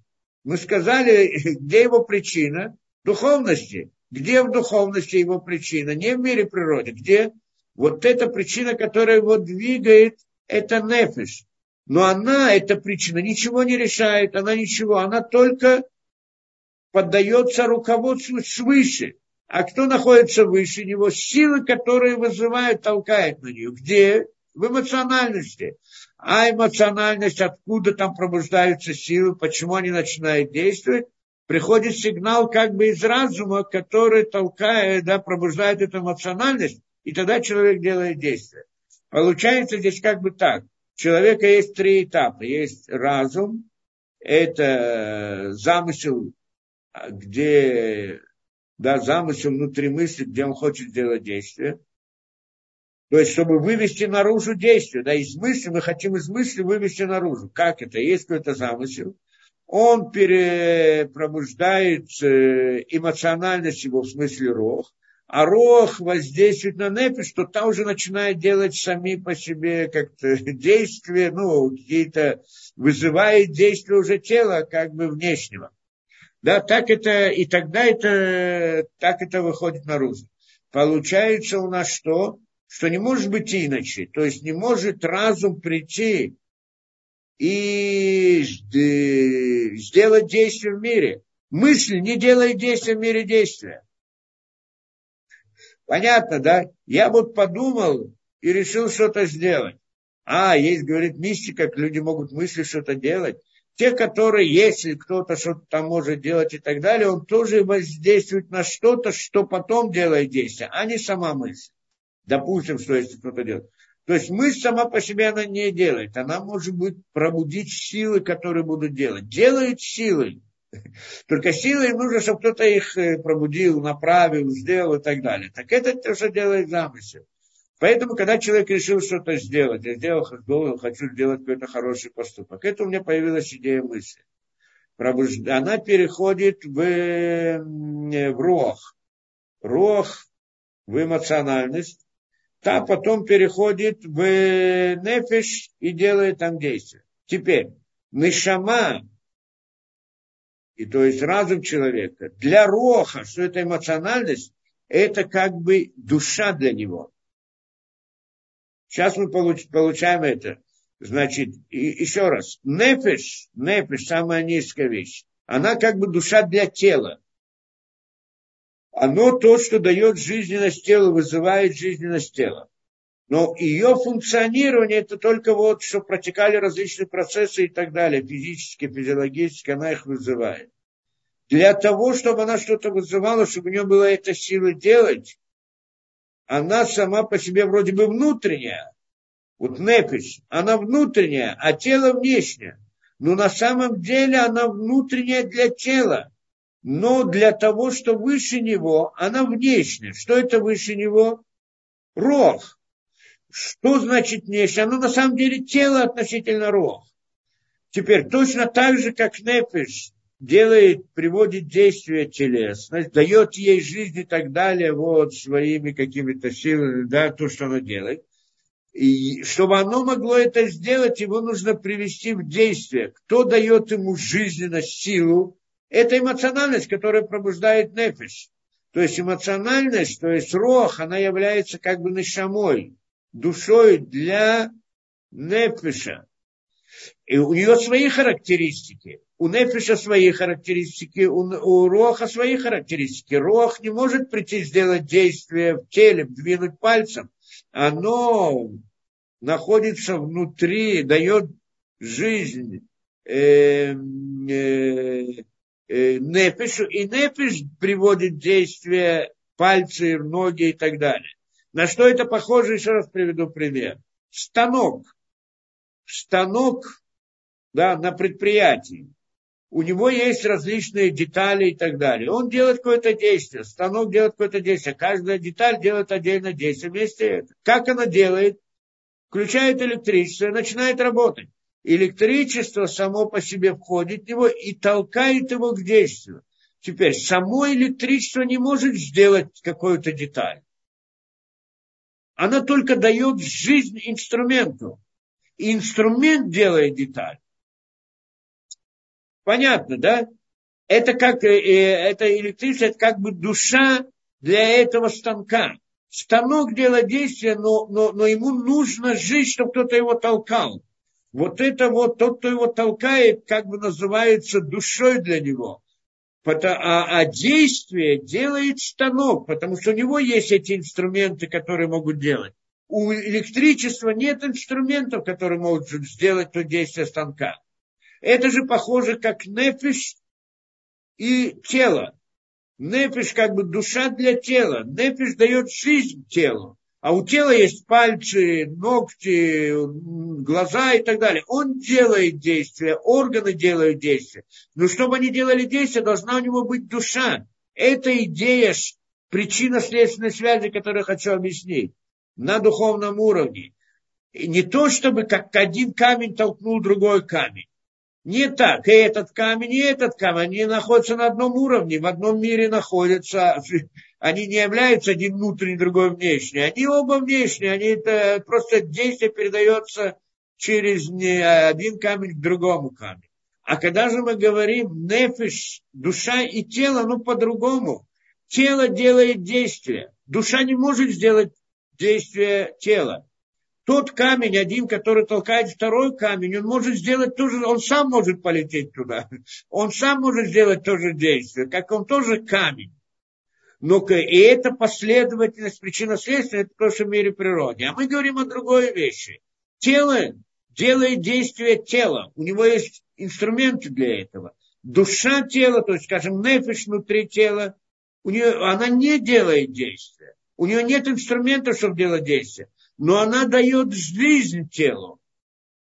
мы сказали, где его причина? Духовности. Где в духовности его причина? Не в мире природы. Где? Вот эта причина, которая его двигает, это нефиш. Но она, эта причина, ничего не решает, она ничего, она только поддается руководству свыше. А кто находится выше него? Силы, которые вызывают, толкают на нее. Где? В эмоциональности а эмоциональность, откуда там пробуждаются силы, почему они начинают действовать, приходит сигнал как бы из разума, который толкает, да, пробуждает эту эмоциональность, и тогда человек делает действие. Получается здесь как бы так. Человека есть три этапа. Есть разум, это замысел, где, да, замысел внутри мысли, где он хочет сделать действие. То есть, чтобы вывести наружу действие. Да, из мысли, мы хотим из мысли вывести наружу. Как это? Есть какой-то замысел. Он перепробуждает э, эмоциональность его, в смысле рог. А рог воздействует на нефиш, то там уже начинает делать сами по себе как-то действия, ну, какие-то, вызывает действия уже тела, как бы внешнего. Да, так это, и тогда это, так это выходит наружу. Получается у нас что? что не может быть иначе. То есть не может разум прийти и сделать действие в мире. Мысль не делает действия в мире действия. Понятно, да? Я вот подумал и решил что-то сделать. А, есть, говорит, мистика, люди могут мысли что-то делать. Те, которые, если кто-то что-то там может делать и так далее, он тоже воздействует на что-то, что потом делает действие, а не сама мысль. Допустим, что если кто-то делает. То есть мысль сама по себе она не делает. Она может быть пробудить силы, которые будут делать. Делает силой. Только силой нужно, чтобы кто-то их э, пробудил, направил, сделал и так далее. Так это то, что делает замысел. Поэтому, когда человек решил что-то сделать, я сделал, хочу сделать какой-то хороший поступок, это у меня появилась идея мысли. она переходит в, в рох. Рох в эмоциональность, та потом переходит в нефиш и делает там действие. Теперь, нишама, и то есть разум человека, для роха, что это эмоциональность, это как бы душа для него. Сейчас мы получ, получаем это. Значит, и, еще раз, нефиш, нефиш, самая низкая вещь, она как бы душа для тела. Оно то, что дает жизненность телу, вызывает жизненность тела. Но ее функционирование это только вот, что протекали различные процессы и так далее, физически, физиологически, она их вызывает. Для того, чтобы она что-то вызывала, чтобы у нее была эта сила делать, она сама по себе вроде бы внутренняя, вот непись, она внутренняя, а тело внешнее. Но на самом деле она внутренняя для тела. Но для того, что выше него, она внешняя. Что это выше него? Рог. Что значит внешне? Оно на самом деле тело относительно рог. Теперь точно так же, как Непиш делает, приводит действие телесность, дает ей жизнь и так далее, вот своими какими-то силами, да, то, что она делает. И чтобы оно могло это сделать, его нужно привести в действие. Кто дает ему жизненность, силу? Это эмоциональность, которая пробуждает нефиш. То есть эмоциональность, то есть рох, она является как бы нашамой, душой для нефиша. И у нее свои характеристики. У нефиша свои характеристики, у, у роха свои характеристики. Рох не может прийти сделать действие в теле, двинуть пальцем оно находится внутри, дает жизнь э, э, э, непишу, и непиш приводит действие пальцы, ноги и так далее. На что это похоже, еще раз приведу пример. Станок. Станок да, на предприятии. У него есть различные детали и так далее. Он делает какое-то действие, станок делает какое-то действие, каждая деталь делает отдельное действие вместе это. Как она делает? Включает электричество и начинает работать. Электричество само по себе входит в него и толкает его к действию. Теперь само электричество не может сделать какую-то деталь. Она только дает жизнь инструменту. И инструмент делает деталь. Понятно, да? Это как, э, э, это электричество, это как бы душа для этого станка. Станок делает действие, но, но, но ему нужно жить, чтобы кто-то его толкал. Вот это вот, тот, кто его толкает, как бы называется душой для него. А, а действие делает станок, потому что у него есть эти инструменты, которые могут делать. У электричества нет инструментов, которые могут сделать то действие станка. Это же похоже как нефиш и тело. Нефиш как бы душа для тела. Нефиш дает жизнь телу. А у тела есть пальцы, ногти, глаза и так далее. Он делает действия, органы делают действия. Но чтобы они делали действия, должна у него быть душа. Это идея причинно-следственной связи, которую я хочу объяснить на духовном уровне. И не то, чтобы как один камень толкнул другой камень. Не так. И этот камень, и этот камень, они находятся на одном уровне, в одном мире находятся. Они не являются один внутренний, другой внешний. Они оба внешние. Они это просто действие передается через один камень к другому камню. А когда же мы говорим нефиш, душа и тело, ну по-другому. Тело делает действие. Душа не может сделать действие тела тот камень один, который толкает второй камень, он может сделать тоже, он сам может полететь туда. Он сам может сделать то же действие, как он тоже камень. Но и это последовательность причина следствия, это тоже в мире природы. А мы говорим о другой вещи. Тело делает действие тела. У него есть инструменты для этого. Душа тела, то есть, скажем, нефиш внутри тела, у нее, она не делает действия. У нее нет инструментов, чтобы делать действия но она дает жизнь телу,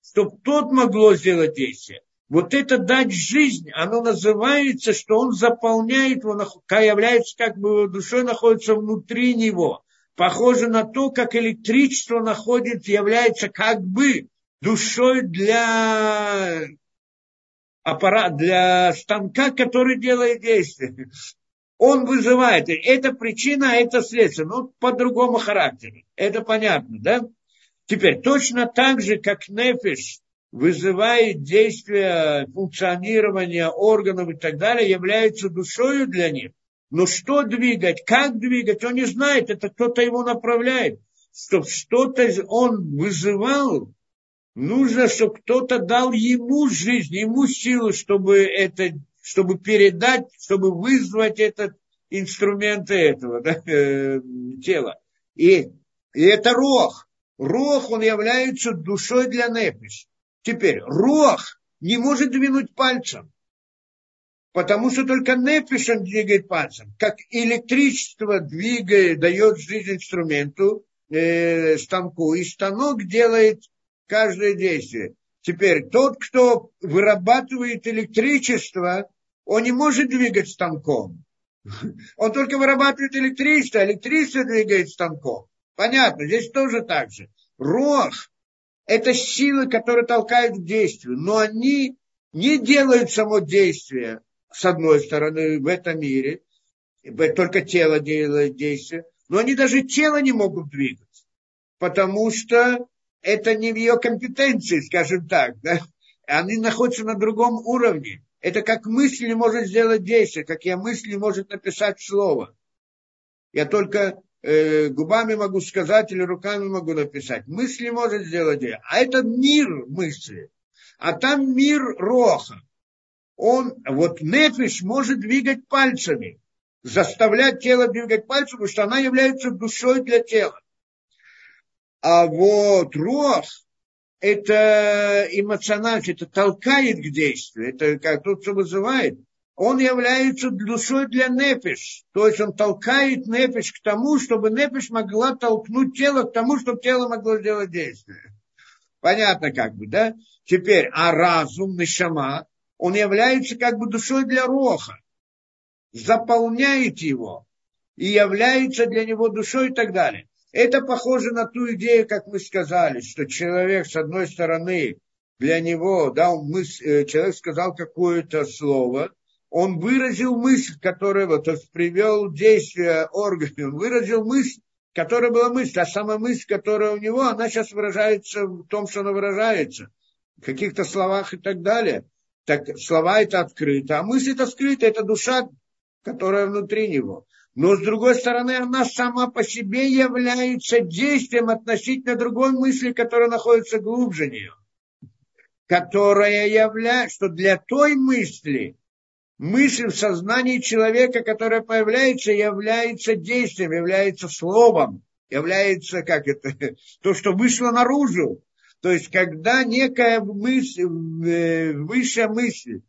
чтобы тот могло сделать действие. Вот это дать жизнь, оно называется, что он заполняет его, является как бы его душой, находится внутри него. Похоже на то, как электричество находит, является как бы душой для аппарат, для станка, который делает действие. Он вызывает. Это причина, а это следствие. Ну, по другому характеру. Это понятно, да? Теперь, точно так же, как нефиш вызывает действие функционирования органов и так далее, является душою для них. Но что двигать, как двигать, он не знает, это кто-то его направляет. Чтобы что-то он вызывал, нужно, чтобы кто-то дал ему жизнь, ему силу, чтобы это, чтобы передать, чтобы вызвать этот инструмент этого да, э, тела. И, и это рог. Рог, он является душой для нефиш. Теперь, рог не может двинуть пальцем. Потому что только нефиш двигает пальцем. Как электричество двигает, дает жизнь инструменту, э, станку, и станок делает каждое действие. Теперь, тот, кто вырабатывает электричество, он не может двигать станком. Он только вырабатывает электричество, а электричество двигает станком. Понятно, здесь тоже так же. Рог – это силы, которые толкают к действию, но они не делают само действие, с одной стороны, в этом мире, только тело делает действие, но они даже тело не могут двигать, потому что это не в ее компетенции, скажем так. Да? Они находятся на другом уровне. Это как мысль не может сделать действие, как я мысль не может написать слово. Я только э, губами могу сказать или руками могу написать. Мысль не может сделать действие. А это мир мысли. А там мир роха. Он, вот нефиш может двигать пальцами, заставлять тело двигать пальцами, потому что она является душой для тела. А вот рох – это эмоционально, это толкает к действию, это как тот, что вызывает. Он является душой для нефиш, то есть он толкает нефиш к тому, чтобы нефиш могла толкнуть тело к тому, чтобы тело могло сделать действие. Понятно как бы, да? Теперь, а разум, нишама, он является как бы душой для роха, заполняет его и является для него душой и так далее. Это похоже на ту идею, как мы сказали, что человек, с одной стороны, для него, да, мыс, э, человек сказал какое-то слово, он выразил мысль, которая, то есть привел действие органа, выразил мысль, которая была мысль, а сама мысль, которая у него, она сейчас выражается в том, что она выражается, в каких-то словах и так далее. Так слова это открыто, а мысль это скрыта, это душа, которая внутри него. Но с другой стороны она сама по себе является действием относительно другой мысли, которая находится глубже нее, которая является, что для той мысли, мысль в сознании человека, которая появляется, является действием, является словом, является, как это, то, что вышло наружу. То есть, когда некая мысль, э, высшая мысль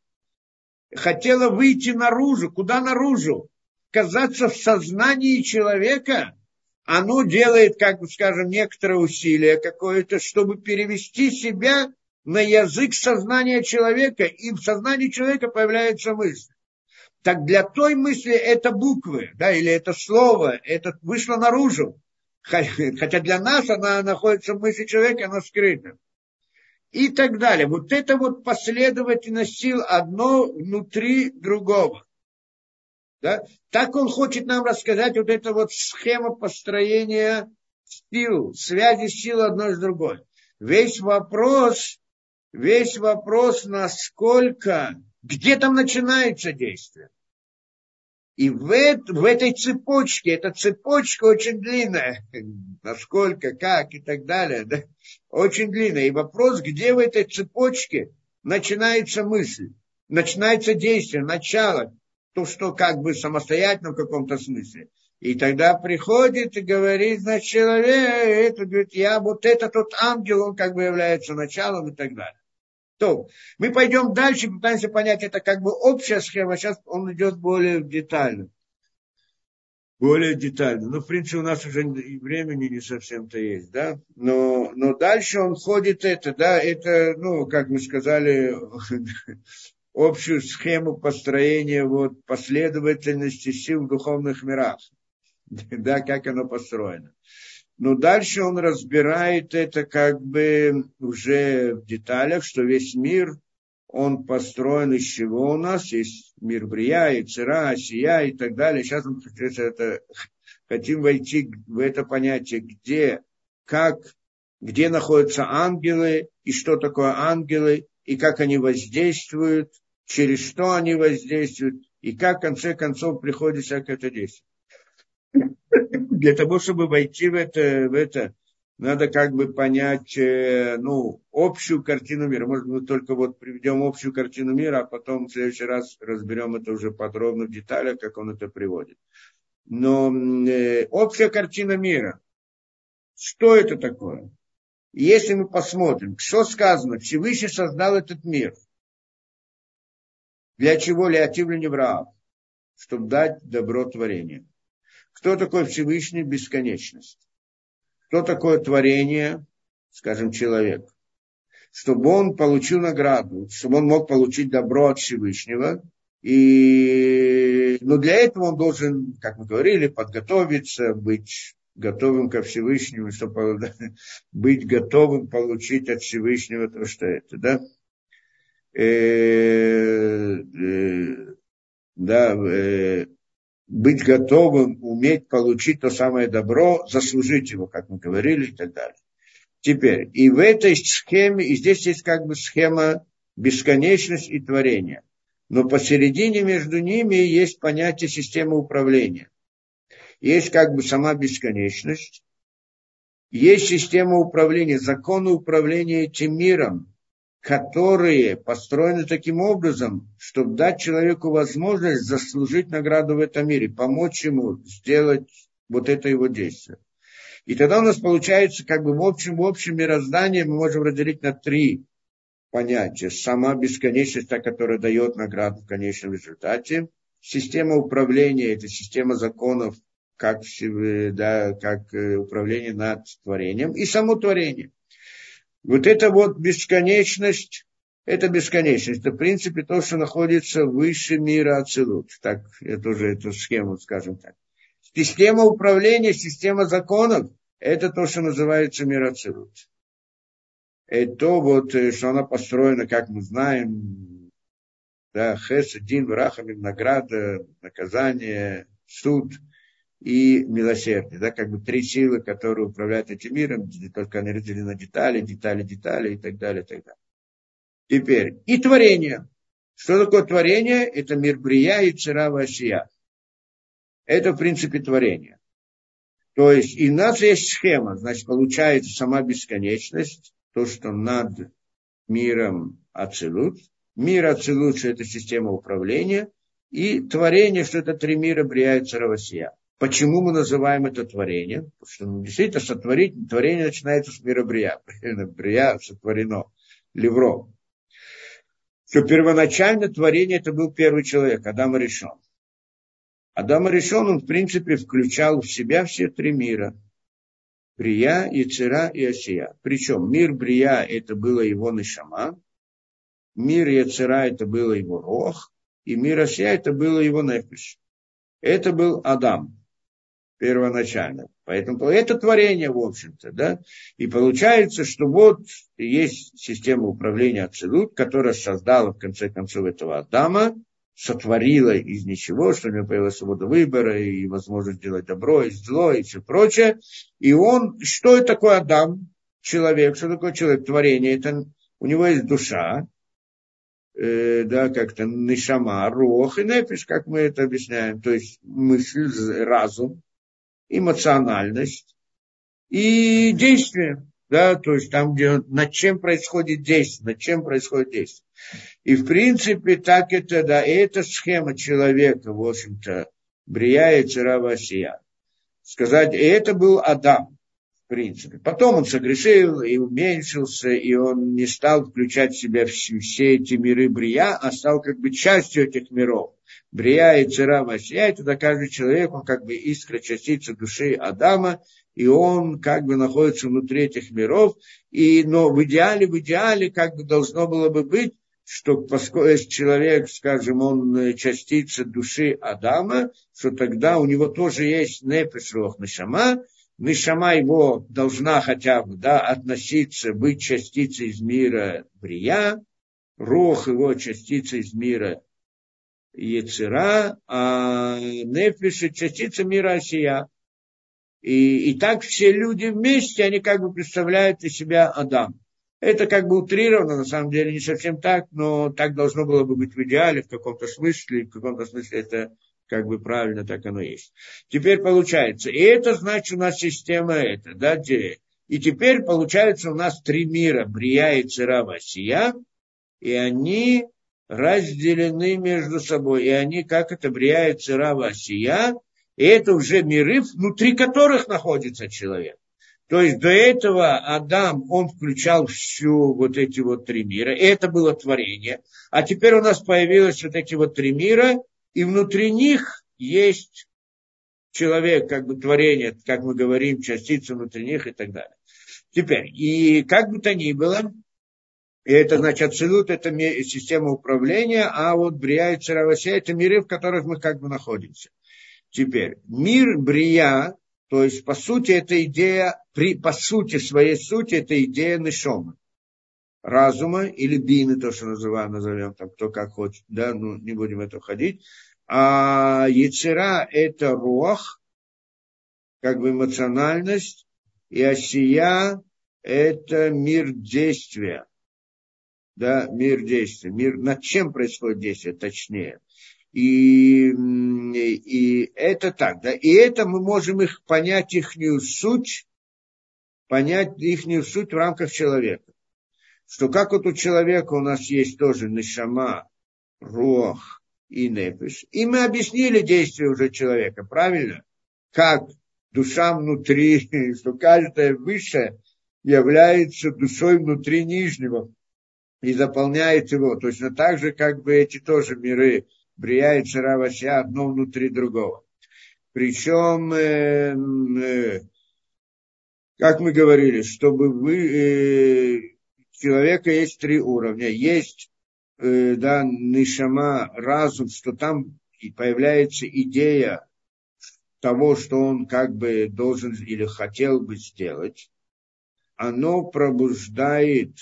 хотела выйти наружу, куда наружу? оказаться в сознании человека, оно делает, как бы скажем, некоторое усилие какое-то, чтобы перевести себя на язык сознания человека, и в сознании человека появляется мысль. Так для той мысли это буквы, да, или это слово, это вышло наружу. Хотя для нас она находится в мысли человека, она скрыта. И так далее. Вот это вот последовательность сил одно внутри другого. Да? Так он хочет нам рассказать вот эта вот схема построения сил, связи сил одной с другой. Весь вопрос, весь вопрос, насколько, где там начинается действие. И в, в этой цепочке, эта цепочка очень длинная, насколько, как и так далее, да? очень длинная. И вопрос, где в этой цепочке начинается мысль, начинается действие, начало, то, что как бы самостоятельно в каком-то смысле. И тогда приходит и говорит, значит, человек, это говорит, я вот это тот ангел, он как бы является началом и так далее. То, мы пойдем дальше, пытаемся понять, это как бы общая схема, сейчас он идет более детально. Более детально. Ну, в принципе, у нас уже времени не совсем-то есть, да. Но, но дальше он ходит это, да, это, ну, как мы сказали, общую схему построения вот, последовательности сил в духовных мирах. Да, как оно построено. Но дальше он разбирает это как бы уже в деталях, что весь мир он построен из чего у нас? Есть мир Брия, и Цира, Осия и так далее. Сейчас мы это, хотим войти в это понятие, где, как, где находятся ангелы, и что такое ангелы, и как они воздействуют, через что они воздействуют, и как в конце концов приходится к это действие. Для того, чтобы войти в это, в это надо как бы понять, э, ну, общую картину мира. Может, мы только вот приведем общую картину мира, а потом в следующий раз разберем это уже подробно в деталях, как он это приводит. Но э, общая картина мира. Что это такое? Если мы посмотрим, что сказано, Всевышний создал этот мир. Для чего? Для Невраав. Чтобы дать добро творению. Кто такой Всевышний? Бесконечность что такое творение, скажем, человек. Чтобы он получил награду, чтобы он мог получить добро от Всевышнего. И, но для этого он должен, как мы говорили, подготовиться, быть готовым ко Всевышнему, чтобы быть готовым получить от Всевышнего то, что это, да? Э, э, да, э, быть готовым, уметь получить то самое добро, заслужить его, как мы говорили, и так далее. Теперь, и в этой схеме, и здесь есть как бы схема бесконечность и творение. Но посередине между ними есть понятие системы управления. Есть как бы сама бесконечность, есть система управления, законы управления этим миром, которые построены таким образом, чтобы дать человеку возможность заслужить награду в этом мире, помочь ему сделать вот это его действие. И тогда у нас получается, как бы в общем, в общем мироздании мы можем разделить на три понятия. Сама бесконечность, та, которая дает награду в конечном результате. Система управления, это система законов, как, да, как э, управление над творением. И само творение. Вот эта вот бесконечность, это бесконечность. Это, в принципе, то, что находится выше мира Ацелут. Так, я тоже эту схему, скажем так. Система управления, система законов, это то, что называется мир Ацелут. Это то, вот, э, что она построена, как мы знаем, да, хес, дин, врахамин, награда, наказание, суд – и милосердие. Да, как бы три силы, которые управляют этим миром, только они разделены на детали, детали, детали и так далее, и так далее. Теперь, и творение. Что такое творение? Это мир Брия и Цира Васия. Это, в принципе, творение. То есть, и у нас есть схема, значит, получается сама бесконечность, то, что над миром Ацелут. Мир Ацелут, что это система управления, и творение, что это три мира Брия и Цира Васия. Почему мы называем это творение? Потому что ну, действительно сотворить, творение начинается с мира Брия. Брия сотворено Левром. Что первоначально творение это был первый человек, Адам решен. Адам решен, он в принципе включал в себя все три мира. Брия, Яцера и Осия. Причем мир Брия это было его Нишама, мир Яцера это было его Рох, и мир Осия это было его Нефиш. Это был Адам первоначально. Поэтому это творение, в общем-то, да. И получается, что вот есть система управления Абсолют, которая создала, в конце концов, этого Адама, сотворила из ничего, что у него появилась свобода выбора и возможность делать добро и зло и все прочее. И он, что это такое Адам? Человек, что такое человек? Творение, это у него есть душа, э, да, как-то нишама, рох и нефиш, как мы это объясняем, то есть мысль, разум, эмоциональность и действие. Да, то есть там, где над чем происходит действие, над чем происходит действие. И в принципе так это, да, это схема человека, в общем-то, Брия и Царавасия. Сказать, и это был Адам, в принципе. Потом он согрешил и уменьшился, и он не стал включать в себя все эти миры Брия, а стал как бы частью этих миров. Брия и Цера Масия, тогда каждый человек, он как бы искра, частица души Адама, и он как бы находится внутри этих миров, и, но в идеале, в идеале как бы должно было бы быть, что поскольку человек, скажем, он частица души Адама, что тогда у него тоже есть нефеш рох нишама, нишама его должна хотя бы да, относиться, быть частицей из мира Брия, Рох его частица из мира Ецера, а Нефиш частица мира Осия. И, и так все люди вместе, они как бы представляют из себя Адам. Это как бы утрировано, на самом деле не совсем так, но так должно было бы быть в идеале, в каком-то смысле, в каком-то смысле это как бы правильно так оно есть. Теперь получается, и это значит у нас система это, да, и теперь получается у нас три мира, Брия и Цира Васия, и они разделены между собой, и они, как это, Брия и Цира Васия, и это уже миры, внутри которых находится человек. То есть до этого Адам, он включал всю вот эти вот три мира, и это было творение. А теперь у нас появилось вот эти вот три мира, и внутри них есть человек, как бы творение, как мы говорим, частица внутри них и так далее. Теперь, и как бы то ни было, и это значит, абсолют это система управления, а вот Брия и Царавася это миры, в которых мы как бы находимся. Теперь, мир Брия, то есть, по сути, это идея, при, по сути, своей сути, это идея Нишома. Разума или бины, то, что называем, назовем там, кто как хочет, да, ну, не будем в это входить. А Яцера – это рох, как бы эмоциональность, и Осия – это мир действия. Да, мир действия. Мир, над чем происходит действие, точнее. И, и это так, да. И это мы можем их понять, ихнюю суть, понять ихнюю суть в рамках человека. Что как вот у человека у нас есть тоже нишама, рох и непиш. И мы объяснили действие уже человека, правильно? Как душа внутри, что каждая высшая является душой внутри нижнего и заполняет его. Точно так же, как бы эти тоже миры Брия и Царавася одно внутри другого. Причем, э, э, как мы говорили, чтобы вы, э, человека есть три уровня. Есть, э, да, нишама, разум, что там появляется идея того, что он как бы должен или хотел бы сделать. Оно пробуждает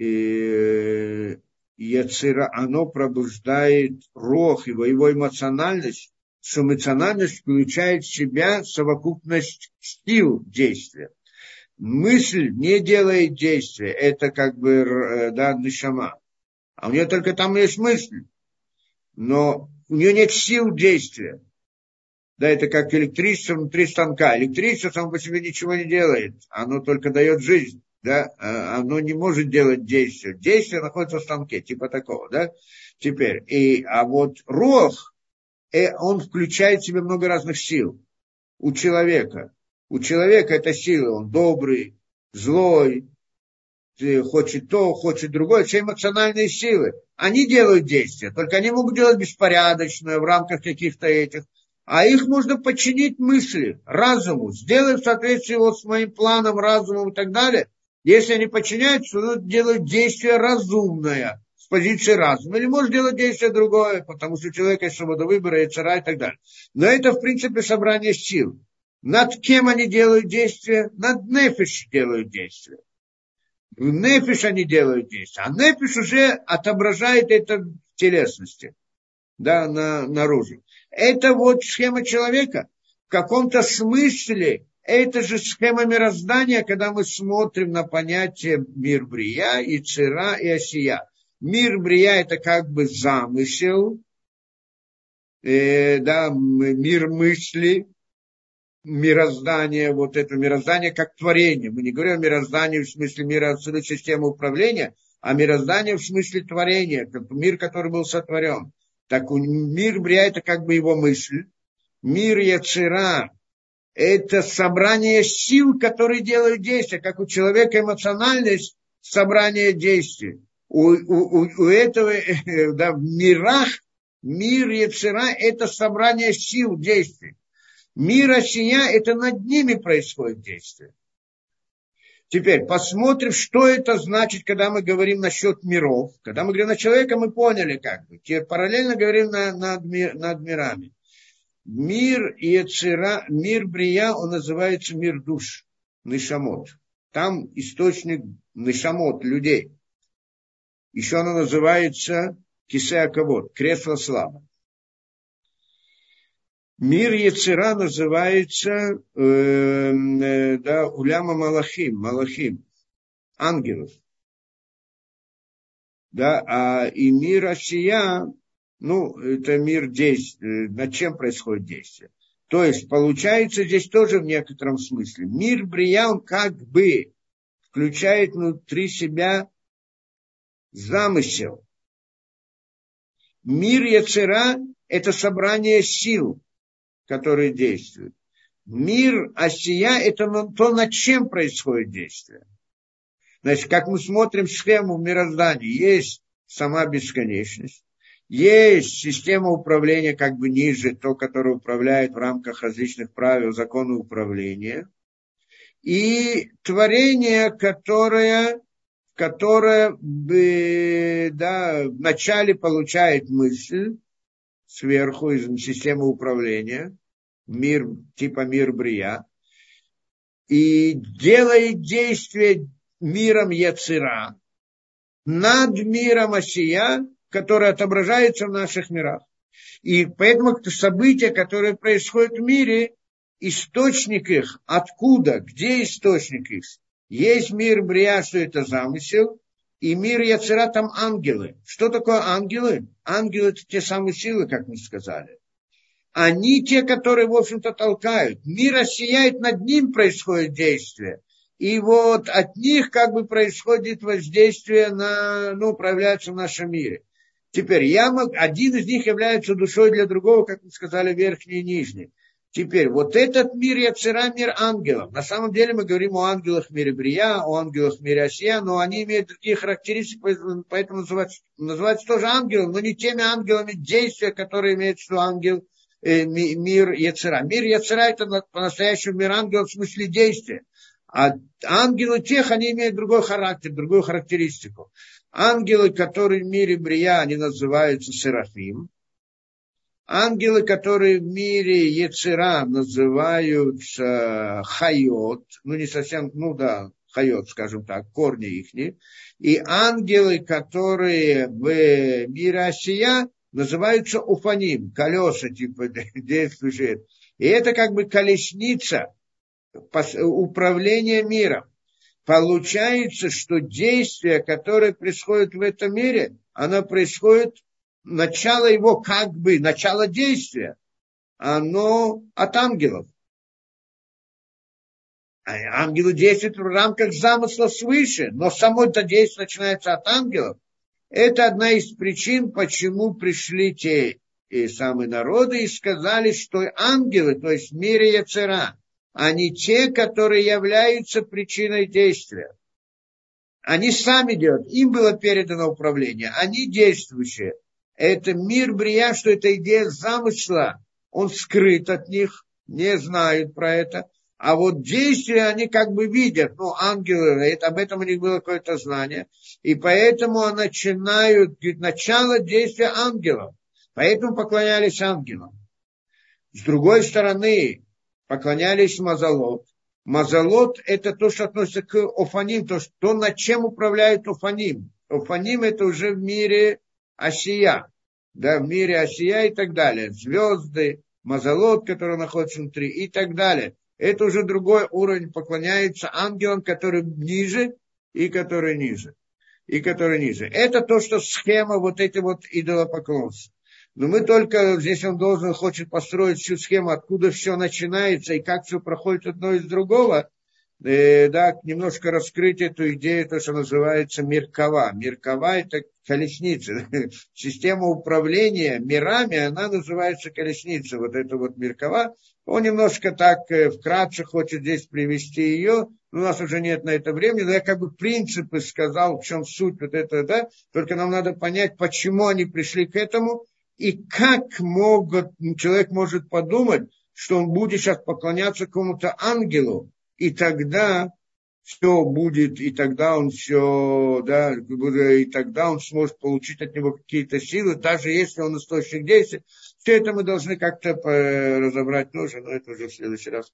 э, Яцера, оно пробуждает рох, его, его эмоциональность, что эмоциональность включает в себя совокупность сил действия. Мысль не делает действия, это как бы, э, да, нишама. А у нее только там есть мысль, но у нее нет сил действия. Да, это как электричество внутри станка. Электричество само по себе ничего не делает, оно только дает жизнь да, а, оно не может делать действие. Действие находится в станке, типа такого, да. Теперь, и, а вот рох, э, он включает в себя много разных сил у человека. У человека это сила, он добрый, злой, хочет то, хочет другое, все эмоциональные силы. Они делают действия, только они могут делать беспорядочное в рамках каких-то этих. А их можно подчинить мысли, разуму, сделать в соответствии вот с моим планом, разумом и так далее – если они подчиняются, то делают действие разумное с позиции разума. Или может делать действие другое, потому что у человека есть свобода выбора, и цара и так далее. Но это, в принципе, собрание сил. Над кем они делают действия? Над нефиш делают действия. В нефиш они делают действия. А нефиш уже отображает это в телесности. Да, на, наружу. Это вот схема человека. В каком-то смысле это же схема мироздания, когда мы смотрим на понятие мир Брия, и Цира, и Осия. Мир Брия – это как бы замысел, э, да, мир мысли, мироздание, вот это мироздание как творение. Мы не говорим о мироздании в смысле мира абсолютной системы управления, а мироздание в смысле творения, как мир, который был сотворен. Так мир Брия – это как бы его мысль. Мир Яцера это собрание сил, которые делают действия, как у человека эмоциональность собрание действий. У, у, у этого да, в мирах, мир Яцера – это собрание сил действий. Мир Осия – это над ними происходит действие. Теперь посмотрим, что это значит, когда мы говорим насчет миров. Когда мы говорим на человека, мы поняли как бы. Теперь параллельно говорим на, над, над мирами. Мир Ецера, мир Брия, он называется мир душ, Нишамот. Там источник Нишамот, людей. Еще оно называется кисеаковод, кресло славы. Мир Яцера называется э, э, да, Уляма Малахим, Малахим, ангелов. Да, а и мир Асия, ну, это мир действия, над чем происходит действие. То есть, получается здесь тоже в некотором смысле. Мир Брия, он как бы включает внутри себя замысел. Мир Яцера – это собрание сил, которые действуют. Мир Осия – это то, над чем происходит действие. Значит, как мы смотрим схему в мироздании, есть сама бесконечность, есть система управления как бы ниже, то, которое управляет в рамках различных правил закона управления, и творение, которое, которое да, вначале получает мысль сверху из системы управления, мир, типа мир Брия, и делает действие миром Яцера. Над миром Осия, который отображается в наших мирах. И поэтому это события, которые происходят в мире, источник их, откуда, где источник их? Есть мир Брия, что это замысел, и мир Яцера там ангелы. Что такое ангелы? Ангелы это те самые силы, как мы сказали. Они те, которые, в общем-то, толкают. Мир сияет, над ним происходит действие. И вот от них как бы происходит воздействие на, ну, проявляется в нашем мире. Теперь я мог, один из них является душой для другого, как мы сказали, верхний и нижний. Теперь, вот этот мир Яцера, мир ангелов. На самом деле мы говорим о ангелах в мире Брия, о ангелах в мире Осия, но они имеют такие характеристики, поэтому называются, называются тоже ангелом, но не теми ангелами действия, которые имеют в ангел, э, мир Яцера. Мир Яцера это по-настоящему мир ангелов в смысле действия. А ангелы тех, они имеют другой характер, другую характеристику. Ангелы, которые в мире Брия, они называются Серафим. Ангелы, которые в мире Ецера называются Хайот, ну не совсем, ну да, Хайот, скажем так, корни их. И ангелы, которые в мире Осия, называются Уфаним, колеса типа действующие. И это как бы колесница управления миром. Получается, что действие, которое происходит в этом мире, оно происходит начало его как бы, начало действия, оно от ангелов. А ангелы действуют в рамках замысла свыше, но само это действие начинается от ангелов. Это одна из причин, почему пришли те и самые народы и сказали, что ангелы, то есть в мире Яцера, они те, которые являются причиной действия. Они сами делают, им было передано управление, они действующие это мир Брия, что это идея замысла, он скрыт от них, не знают про это. А вот действия они как бы видят, ну, ангелы, это, об этом у них было какое-то знание. И поэтому начинают, начало действия ангелов. Поэтому поклонялись ангелам. С другой стороны, поклонялись Мазалот. Мазалот – это то, что относится к Офаним, то, что, то над чем управляет Офаним. Офаним – это уже в мире Осия, да, в мире Осия и так далее, звезды, мазолот, который находится внутри и так далее. Это уже другой уровень, поклоняется ангелам, которые ниже и которые ниже. И которые ниже. Это то, что схема вот эти вот идолопоклонства. Но мы только, здесь он должен, хочет построить всю схему, откуда все начинается и как все проходит одно из другого э, да, немножко раскрыть эту идею, то, что называется Меркова. Меркова – это колесница. Система управления мирами, она называется колесница. Вот это вот Меркова. Он немножко так э, вкратце хочет здесь привести ее. У нас уже нет на это времени, но я как бы принципы сказал, в чем суть вот этого, да. Только нам надо понять, почему они пришли к этому и как могут, человек может подумать, что он будет сейчас поклоняться какому-то ангелу, и тогда все будет, и тогда он все, да, и тогда он сможет получить от него какие-то силы, даже если он источник действия. Все это мы должны как-то разобрать тоже, но это уже в следующий раз.